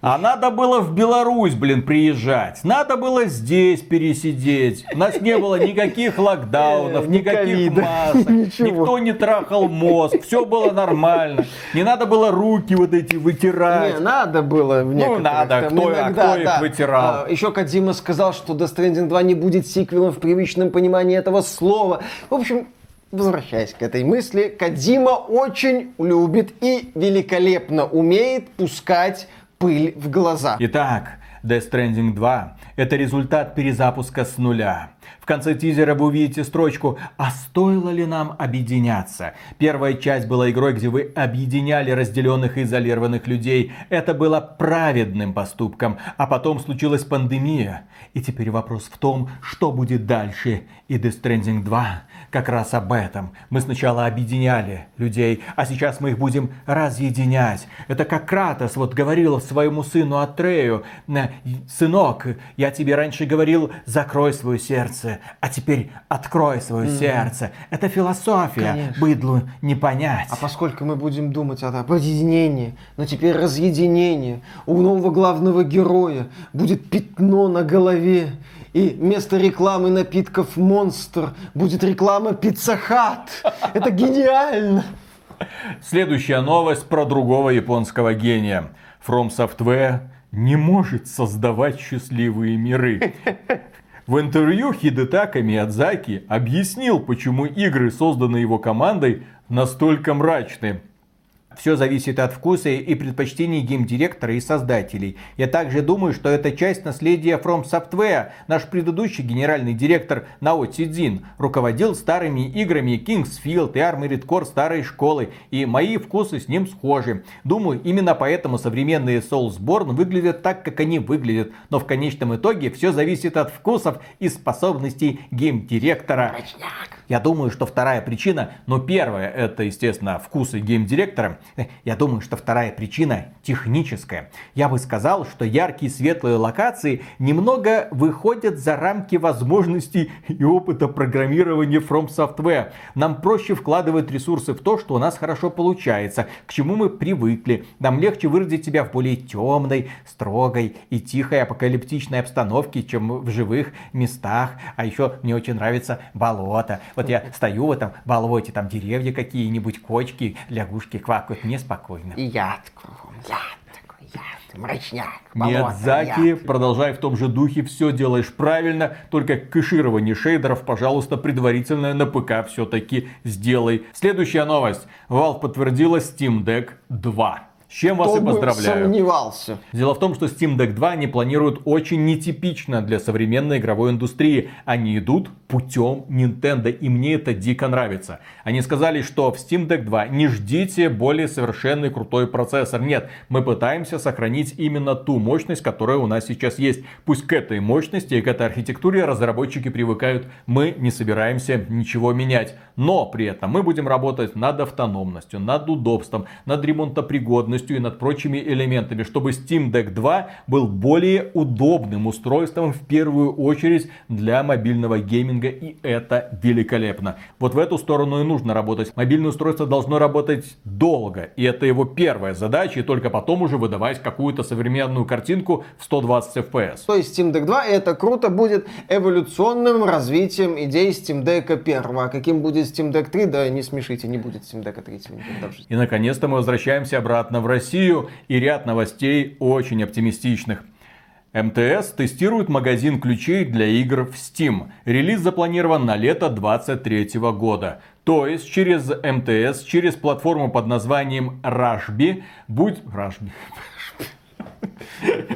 а надо было в Беларусь, блин, приезжать. Надо было здесь пересидеть. У нас не было никаких локдаунов, никаких масок. Никто не трахал мозг. Все было нормально. Не надо было руки вот эти вытирать. Не, надо было в Ну, надо. Кто, иногда, а кто да. их вытирал? А, еще Кадима сказал, что Death Stranding 2 не будет сиквелом в привычном понимании этого слова. В общем, возвращаясь к этой мысли, Кадима очень любит и великолепно умеет пускать пыль в глаза. Итак, Death Stranding 2 – это результат перезапуска с нуля. В конце тизера вы увидите строчку «А стоило ли нам объединяться?». Первая часть была игрой, где вы объединяли разделенных и изолированных людей. Это было праведным поступком. А потом случилась пандемия. И теперь вопрос в том, что будет дальше. И Death Stranding 2 как раз об этом. Мы сначала объединяли людей, а сейчас мы их будем разъединять. Это как Кратос вот говорил своему сыну Атрею, «Сынок, я тебе раньше говорил, закрой свое сердце, а теперь открой свое mm-hmm. сердце». Это философия, Конечно. быдлу не понять. А поскольку мы будем думать о объединении, но теперь разъединение, у нового главного героя будет пятно на голове, и вместо рекламы напитков Монстр будет реклама Пицца Хат. Это гениально. Следующая новость про другого японского гения. From Software не может создавать счастливые миры. В интервью Хидетака Миядзаки объяснил, почему игры, созданные его командой, настолько мрачны. Все зависит от вкуса и предпочтений геймдиректора и создателей. Я также думаю, что это часть наследия From Software. Наш предыдущий генеральный директор Нао Цидзин руководил старыми играми Kingsfield и Armored Core старой школы, и мои вкусы с ним схожи. Думаю, именно поэтому современные Soulsborne выглядят так, как они выглядят. Но в конечном итоге все зависит от вкусов и способностей геймдиректора. Я думаю, что вторая причина, но первая это, естественно, вкусы геймдиректора. Я думаю, что вторая причина техническая. Я бы сказал, что яркие светлые локации немного выходят за рамки возможностей и опыта программирования From Software. Нам проще вкладывать ресурсы в то, что у нас хорошо получается, к чему мы привыкли. Нам легче выразить себя в более темной, строгой и тихой апокалиптичной обстановке, чем в живых местах. А еще мне очень нравится болото. Вот я стою в этом болоте, там деревья какие-нибудь, кочки, лягушки квакают, мне спокойно. И яд кругом, яд такой, яд, мрачняк, болото, Миядзаки, яд. продолжай в том же духе, все делаешь правильно, только кэширование шейдеров, пожалуйста, предварительное на ПК все-таки сделай. Следующая новость. Valve подтвердила Steam Deck 2. Чем вас и поздравляю. сомневался. Дело в том, что Steam Deck 2 они планируют очень нетипично для современной игровой индустрии. Они идут путем Nintendo, и мне это дико нравится. Они сказали, что в Steam Deck 2 не ждите более совершенный крутой процессор. Нет, мы пытаемся сохранить именно ту мощность, которая у нас сейчас есть. Пусть к этой мощности и к этой архитектуре разработчики привыкают. Мы не собираемся ничего менять. Но при этом мы будем работать над автономностью, над удобством, над ремонтопригодностью и над прочими элементами, чтобы Steam Deck 2 был более удобным устройством в первую очередь для мобильного гейминга. И это великолепно. Вот в эту сторону и нужно работать. Мобильное устройство должно работать долго. И это его первая задача. И только потом уже выдавать какую-то современную картинку в 120 FPS. То есть Steam Deck 2 это круто будет эволюционным развитием идей Steam Deck 1. А каким будет Steam Deck 3, да не смешите, не будет Steam Deck 3 никогда в жизни. И наконец-то мы возвращаемся обратно в Россию. И ряд новостей очень оптимистичных. МТС тестирует магазин ключей для игр в Steam. Релиз запланирован на лето 2023 года. То есть через МТС, через платформу под названием Rashbi, будь... Rashbi.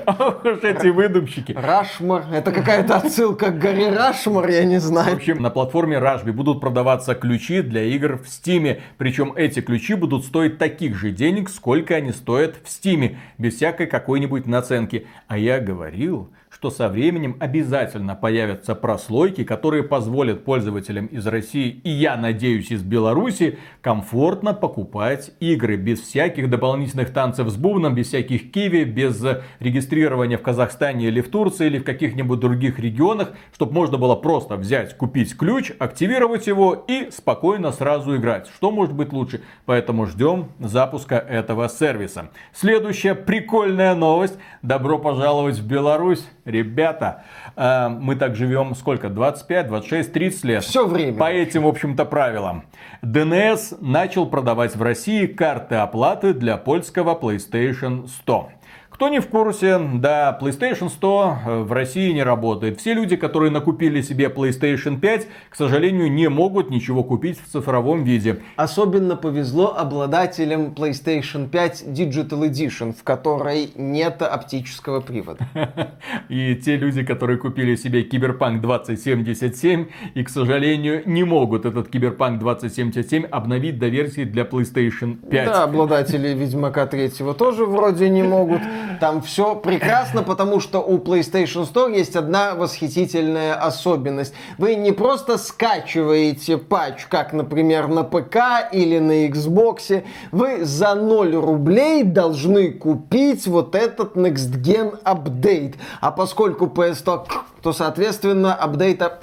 Ох уж эти выдумщики. Рашмар, это какая-то отсылка к горе Рашмар, я не В знаю. общем, на платформе Rashbi будут продаваться ключи для игр в Steam. Причем эти ключи будут стоить таких же денег, сколько они стоят в Steam. Без всякой какой-нибудь наценки. А я говорил, что со временем обязательно появятся прослойки, которые позволят пользователям из России и я надеюсь из Беларуси комфортно покупать игры без всяких дополнительных танцев с бубном, без всяких киви, без регистрирования в Казахстане или в Турции или в каких-нибудь других регионах, чтобы можно было просто взять, купить ключ, активировать его и спокойно сразу играть. Что может быть лучше? Поэтому ждем запуска этого сервиса. Следующая прикольная новость. Добро пожаловать в Беларусь. Ребята, э, мы так живем сколько? 25, 26, 30 лет. Всё время. По этим, в общем-то, правилам. ДНС начал продавать в России карты оплаты для польского PlayStation 100. Кто не в курсе, да, PlayStation 100 э, в России не работает. Все люди, которые накупили себе PlayStation 5, к сожалению, не могут ничего купить в цифровом виде. Особенно повезло обладателям PlayStation 5 Digital Edition, в которой нет оптического привода. И те люди, которые купили себе Киберпанк 2077 и, к сожалению, не могут этот Киберпанк 2077 обновить до версии для PlayStation 5. Да, обладатели Ведьмака 3 тоже вроде не могут. Там все прекрасно, потому что у PlayStation Store есть одна восхитительная особенность. Вы не просто скачиваете патч, как, например, на ПК или на Xbox, вы за 0 рублей должны купить вот этот Next Gen апдейт. А поскольку PS Store, то, соответственно, апдейта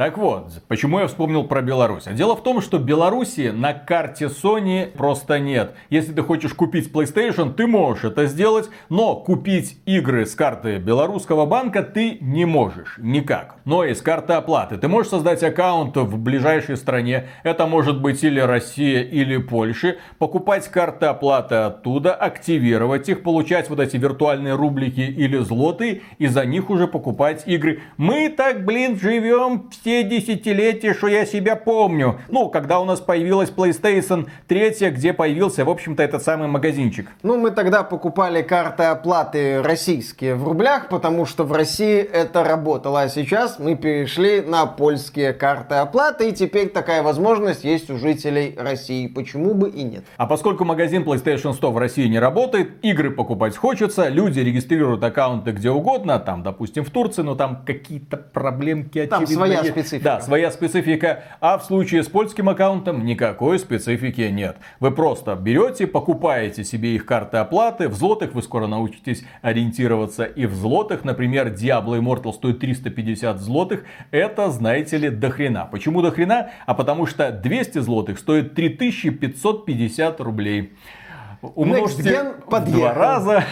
Так вот, почему я вспомнил про Беларусь? А Дело в том, что Беларуси на карте Sony просто нет. Если ты хочешь купить PlayStation, ты можешь это сделать, но купить игры с карты белорусского банка ты не можешь. Никак. Но и с карты оплаты. Ты можешь создать аккаунт в ближайшей стране. Это может быть или Россия, или Польша. Покупать карты оплаты оттуда, активировать их, получать вот эти виртуальные рублики или злоты, и за них уже покупать игры. Мы так, блин, живем все десятилетия, что я себя помню. Ну, когда у нас появилась PlayStation 3, где появился, в общем-то, этот самый магазинчик. Ну, мы тогда покупали карты оплаты российские в рублях, потому что в России это работало. А сейчас мы перешли на польские карты оплаты, и теперь такая возможность есть у жителей России. Почему бы и нет? А поскольку магазин PlayStation 100 в России не работает, игры покупать хочется, люди регистрируют аккаунты где угодно, там, допустим, в Турции, но там какие-то проблемки Там очевидно своя есть. Специфика. Да, своя специфика. А в случае с польским аккаунтом никакой специфики нет. Вы просто берете, покупаете себе их карты оплаты. В злотых вы скоро научитесь ориентироваться. И в злотых, например, Diablo Immortal стоит 350 злотых. Это, знаете ли, дохрена. Почему дохрена? А потому что 200 злотых стоит 3550 рублей. Умножьте в два раза.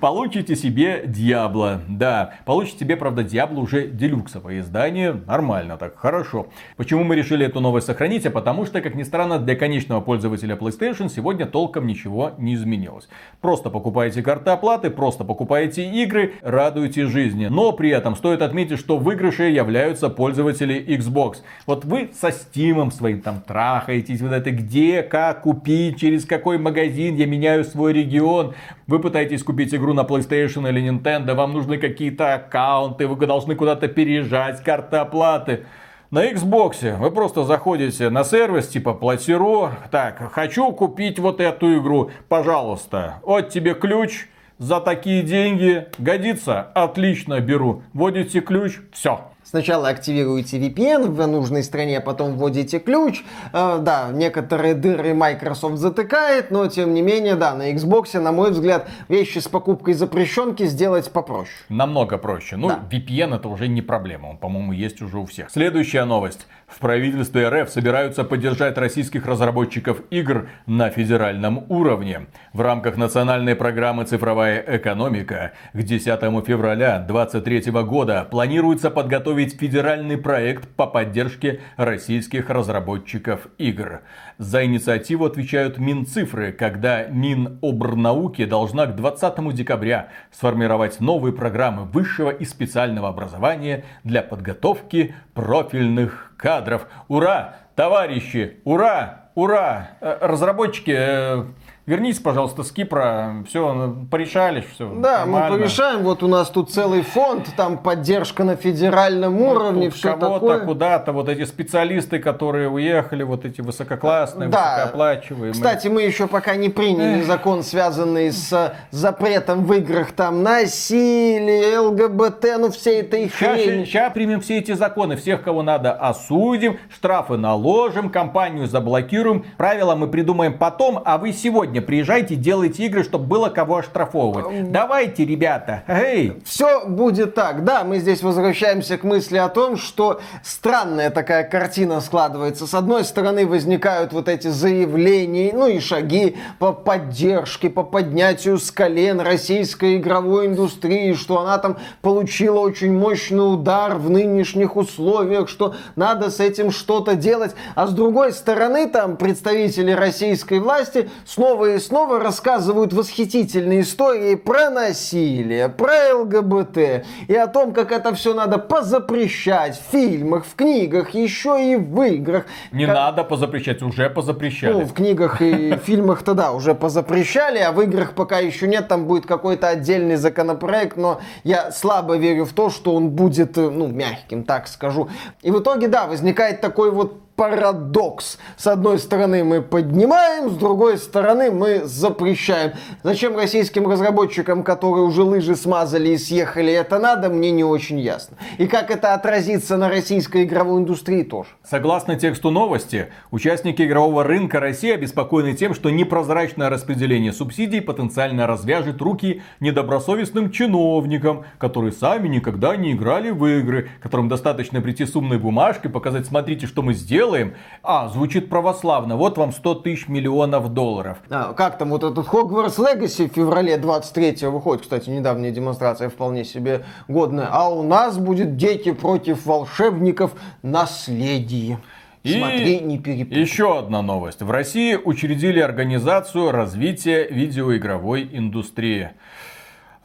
Получите себе Диабло. Да, получите себе, правда, Диабло уже делюксовое издание. Нормально так, хорошо. Почему мы решили эту новость сохранить? А потому что, как ни странно, для конечного пользователя PlayStation сегодня толком ничего не изменилось. Просто покупаете карты оплаты, просто покупаете игры, радуете жизни. Но при этом стоит отметить, что выигрыши являются пользователи Xbox. Вот вы со Steam своим там трахаетесь, вот это где, как купить, через какой магазин я меняю свой регион. Вы пытаетесь купить игру на PlayStation или Nintendo, вам нужны какие-то аккаунты, вы должны куда-то переезжать, карты оплаты. На Xbox вы просто заходите на сервис типа Платиро. Так, хочу купить вот эту игру. Пожалуйста, вот тебе ключ. За такие деньги годится? Отлично, беру. Вводите ключ, все. Сначала активируете VPN в нужной стране, потом вводите ключ. Э, да, некоторые дыры Microsoft затыкает, но тем не менее, да, на Xbox, на мой взгляд, вещи с покупкой запрещенки сделать попроще. Намного проще. Ну, да. VPN это уже не проблема, он, по-моему, есть уже у всех. Следующая новость. В правительстве РФ собираются поддержать российских разработчиков игр на федеральном уровне. В рамках национальной программы «Цифровая экономика» к 10 февраля 2023 года планируется подготовить федеральный проект по поддержке российских разработчиков игр. За инициативу отвечают Минцифры, когда Минобрнауки должна к 20 декабря сформировать новые программы высшего и специального образования для подготовки профильных кадров. Ура, товарищи, ура, ура! Э, разработчики, э, Вернись, пожалуйста, с Кипра, все, порешали, все. Да, нормально. мы порешаем, вот у нас тут целый фонд, там поддержка на федеральном ну, уровне, все такое. куда-то, вот эти специалисты, которые уехали, вот эти высококлассные, да. высокооплачиваемые. Кстати, мы еще пока не приняли Эх. закон, связанный с запретом в играх там насилие, ЛГБТ, ну все это их сейчас, сейчас примем все эти законы, всех, кого надо, осудим, штрафы наложим, компанию заблокируем, правила мы придумаем потом, а вы сегодня сегодня приезжайте, делайте игры, чтобы было кого оштрафовывать. Давайте, ребята, эй! Все будет так. Да, мы здесь возвращаемся к мысли о том, что странная такая картина складывается. С одной стороны возникают вот эти заявления, ну и шаги по поддержке, по поднятию с колен российской игровой индустрии, что она там получила очень мощный удар в нынешних условиях, что надо с этим что-то делать. А с другой стороны, там представители российской власти снова снова и снова рассказывают восхитительные истории про насилие, про ЛГБТ и о том, как это все надо позапрещать в фильмах, в книгах, еще и в играх. Не как... надо позапрещать, уже позапрещали. Ну, в книгах и фильмах-то да, уже позапрещали, а в играх пока еще нет, там будет какой-то отдельный законопроект, но я слабо верю в то, что он будет, э, ну, мягким, так скажу. И в итоге, да, возникает такой вот парадокс. С одной стороны мы поднимаем, с другой стороны мы запрещаем. Зачем российским разработчикам, которые уже лыжи смазали и съехали, это надо, мне не очень ясно. И как это отразится на российской игровой индустрии тоже. Согласно тексту новости, участники игрового рынка России обеспокоены тем, что непрозрачное распределение субсидий потенциально развяжет руки недобросовестным чиновникам, которые сами никогда не играли в игры, которым достаточно прийти с умной бумажкой, показать, смотрите, что мы сделали, делаем. А, звучит православно. Вот вам 100 тысяч миллионов долларов. А, как там вот этот Hogwarts Legacy в феврале 23 выходит. Кстати, недавняя демонстрация вполне себе годная. А у нас будет дети против волшебников наследие. И Смотри, не перепутай. еще одна новость. В России учредили организацию развития видеоигровой индустрии.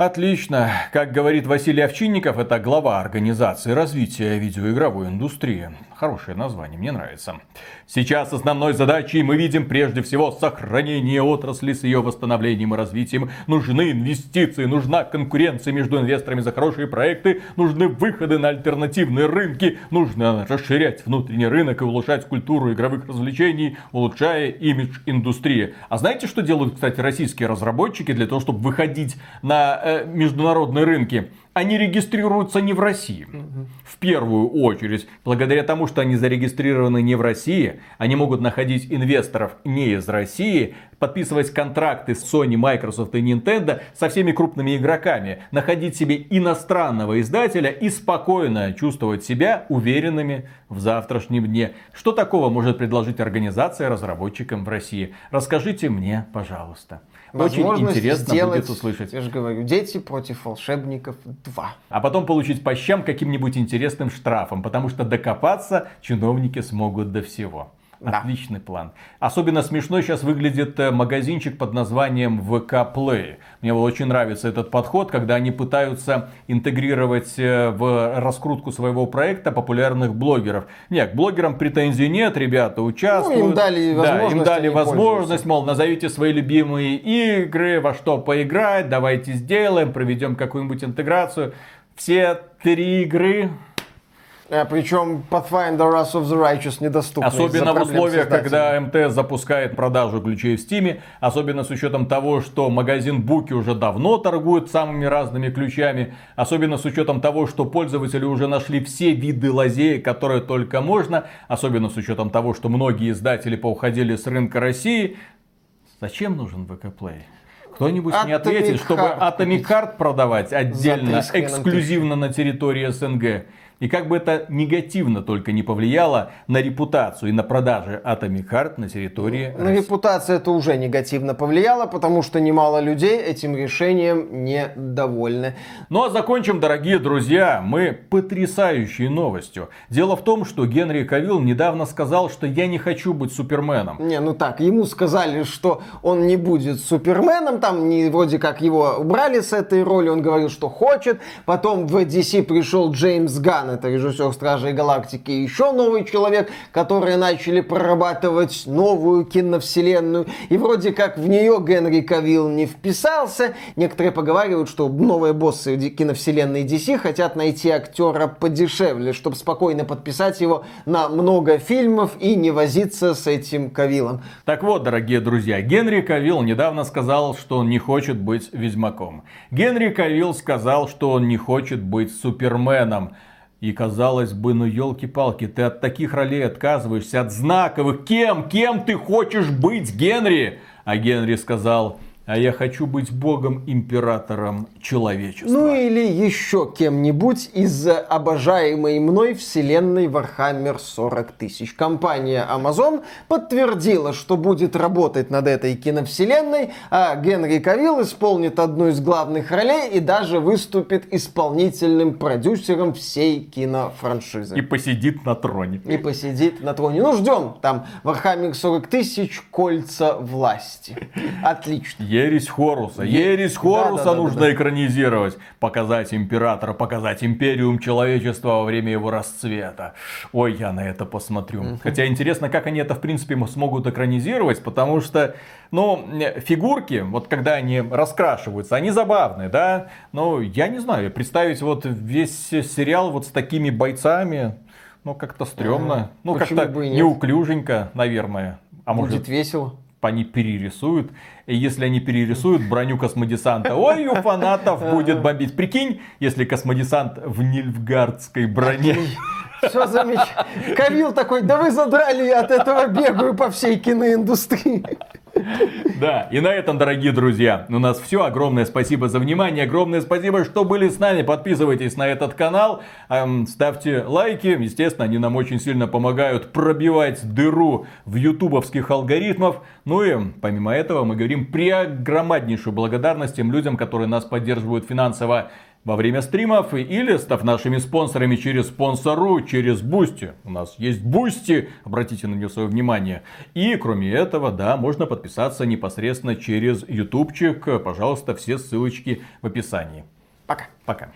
Отлично. Как говорит Василий Овчинников, это глава организации развития видеоигровой индустрии. Хорошее название, мне нравится. Сейчас основной задачей мы видим прежде всего сохранение отрасли с ее восстановлением и развитием. Нужны инвестиции, нужна конкуренция между инвесторами за хорошие проекты, нужны выходы на альтернативные рынки, нужно расширять внутренний рынок и улучшать культуру игровых развлечений, улучшая имидж индустрии. А знаете, что делают, кстати, российские разработчики для того, чтобы выходить на э, международные рынки? Они регистрируются не в России. В первую очередь, благодаря тому, что они зарегистрированы не в России, они могут находить инвесторов не из России, подписывать контракты с Sony, Microsoft и Nintendo со всеми крупными игроками, находить себе иностранного издателя и спокойно чувствовать себя уверенными в завтрашнем дне. Что такого может предложить организация разработчикам в России? Расскажите мне, пожалуйста. Очень интересно сделать, будет услышать. Я же говорю, дети против волшебников 2. А потом получить по щам каким-нибудь интересным штрафом, потому что докопаться чиновники смогут до всего. Да. Отличный план. Особенно смешно сейчас выглядит э, магазинчик под названием ВК Play. Мне очень нравится этот подход, когда они пытаются интегрировать э, в раскрутку своего проекта популярных блогеров. Нет, к блогерам претензий нет, ребята участвуют. Ну, им дали возможность. Да, им дали возможность, мол, назовите свои любимые игры, во что поиграть, давайте сделаем, проведем какую-нибудь интеграцию. Все три игры Причем Pathfinder Wrath of the Righteous недоступна. Особенно в условиях, когда МТС запускает продажу ключей в Steam, особенно с учетом того, что магазин Буки уже давно торгует самыми разными ключами, особенно с учетом того, что пользователи уже нашли все виды лазеек, которые только можно, особенно с учетом того, что многие издатели поуходили с рынка России. Зачем нужен ВК Play? Кто-нибудь мне ответит, чтобы Atomic Heart продавать отдельно, эксклюзивно на территории СНГ. И как бы это негативно только не повлияло на репутацию и на продажи Atomic Heart на территории На России. репутацию это уже негативно повлияло, потому что немало людей этим решением недовольны. Ну а закончим, дорогие друзья, мы потрясающей новостью. Дело в том, что Генри Кавилл недавно сказал, что я не хочу быть Суперменом. Не, ну так, ему сказали, что он не будет Суперменом, там не, вроде как его убрали с этой роли, он говорил, что хочет. Потом в DC пришел Джеймс Ганн, это режиссер Стражей Галактики, еще новый человек, которые начали прорабатывать новую киновселенную. И вроде как в нее Генри Кавилл не вписался. Некоторые поговаривают, что новые боссы киновселенной DC хотят найти актера подешевле, чтобы спокойно подписать его на много фильмов и не возиться с этим Кавиллом. Так вот, дорогие друзья, Генри Кавилл недавно сказал, что он не хочет быть Ведьмаком. Генри Кавилл сказал, что он не хочет быть Суперменом. И казалось бы, ну елки-палки, ты от таких ролей отказываешься, от знаковых. Кем, кем ты хочешь быть, Генри? А Генри сказал, а я хочу быть богом-императором человечества. Ну или еще кем-нибудь из обожаемой мной вселенной Warhammer 40 тысяч. Компания Amazon подтвердила, что будет работать над этой киновселенной, а Генри Кавилл исполнит одну из главных ролей и даже выступит исполнительным продюсером всей кинофраншизы. И посидит на троне. И посидит на троне. Ну ждем, там Warhammer 40 тысяч, кольца власти. Отлично. Ересь Хоруса. Ересь Хоруса да, да, нужно да, экранизировать. Показать императора, показать империум человечества во время его расцвета. Ой, я на это посмотрю. Хотя интересно, как они это в принципе смогут экранизировать, потому что, ну, фигурки, вот когда они раскрашиваются, они забавные, да? Но я не знаю, представить вот весь сериал вот с такими бойцами, ну, как-то стрёмно. Ага. Ну, как-то неуклюженько, наверное. А Будет может... весело они перерисуют. Если они перерисуют броню космодесанта, ой, у фанатов будет бомбить. Прикинь, если космодесант в нильфгардской броне. Все замечательно. Кавил такой, да вы задрали, я от этого бегаю по всей киноиндустрии. Да, и на этом, дорогие друзья, у нас все. Огромное спасибо за внимание, огромное спасибо, что были с нами. Подписывайтесь на этот канал, эм, ставьте лайки. Естественно, они нам очень сильно помогают пробивать дыру в ютубовских алгоритмов. Ну и помимо этого мы говорим прегромаднейшую благодарность тем людям, которые нас поддерживают финансово во время стримов или став нашими спонсорами через спонсору, через Бусти. У нас есть Бусти, обратите на него свое внимание. И кроме этого, да, можно подписаться непосредственно через ютубчик. Пожалуйста, все ссылочки в описании. Пока. Пока.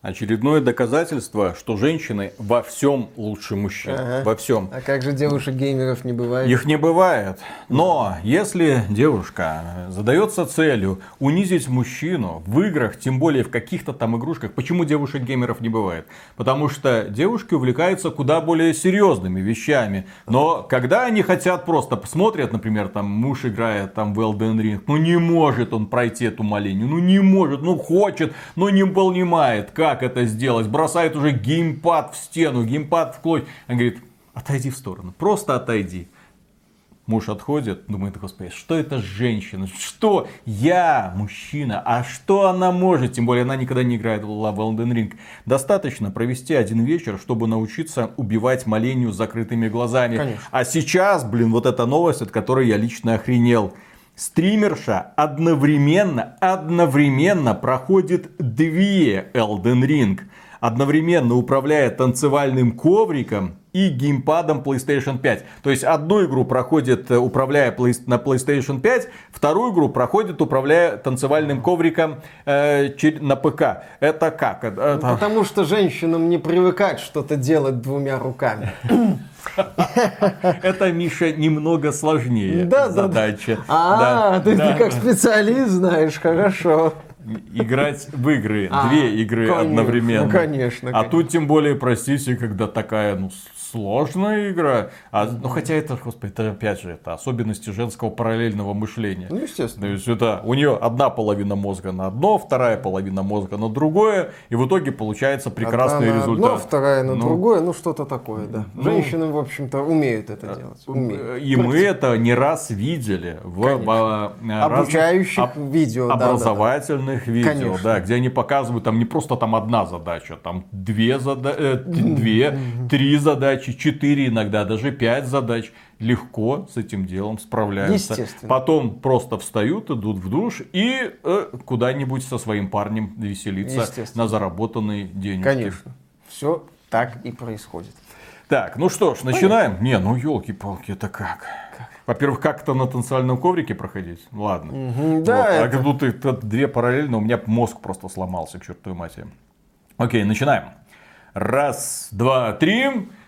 Очередное доказательство, что женщины во всем лучше мужчин. Ага. Во всем. А как же девушек-геймеров не бывает? Их не бывает. Но если девушка задается целью унизить мужчину в играх, тем более в каких-то там игрушках, почему девушек-геймеров не бывает? Потому что девушки увлекаются куда более серьезными вещами. Но когда они хотят просто посмотреть, например, там муж играет там в Elden Ring, ну не может он пройти эту маленью, ну не может, ну хочет, но не понимает, как как это сделать, бросает уже геймпад в стену, геймпад в клочья. Он говорит, отойди в сторону, просто отойди. Муж отходит, думает, господи, что это женщина? Что я, мужчина? А что она может? Тем более она никогда не играет в Elden Ring. Достаточно провести один вечер, чтобы научиться убивать маленью с закрытыми глазами. Конечно. А сейчас, блин, вот эта новость, от которой я лично охренел стримерша одновременно, одновременно проходит две Elden Ring. Одновременно управляя танцевальным ковриком и геймпадом PlayStation 5. То есть одну игру проходит, э, управляя на PlayStation 5, вторую игру проходит, управляя танцевальным ковриком э, на ПК. Это как? Это... Потому что женщинам не привыкать что-то делать двумя руками. Это, Миша, немного сложнее да, задача. А, ты как специалист знаешь, хорошо играть в игры, а, две игры одновременно. Ну, конечно. А тут тем более, простите, когда такая, ну, сложная игра. А, ну, хотя это, господи, это опять же, это особенности женского параллельного мышления. Ну, естественно. То есть, это у нее одна половина мозга на одно, вторая половина мозга на другое, и в итоге получается прекрасный одна результат. На одно, вторая на ну, другое, ну, что-то такое, да. Ну, Женщины, в общем-то, умеют это делать. Умеют. И мы это не раз видели в а, обучающих об, видео, образовательных да, да. видео, Конечно. да, где они показывают там не просто там одна задача, там две, зада... э, две три задачи задачи, 4 иногда, даже 5 задач, легко с этим делом справляются. Потом просто встают, идут в душ и э, куда-нибудь со своим парнем веселиться на заработанные деньги. Конечно. Все так и происходит. Так, ну что ж, начинаем. Понятно. Не, ну елки-палки, это как? как? Во-первых, как это на танцевальном коврике проходить? Ладно. Угу, да, вот. А это... А тут это две параллельно, у меня мозг просто сломался, к чертовой матери. Окей, начинаем. Раз, два, три.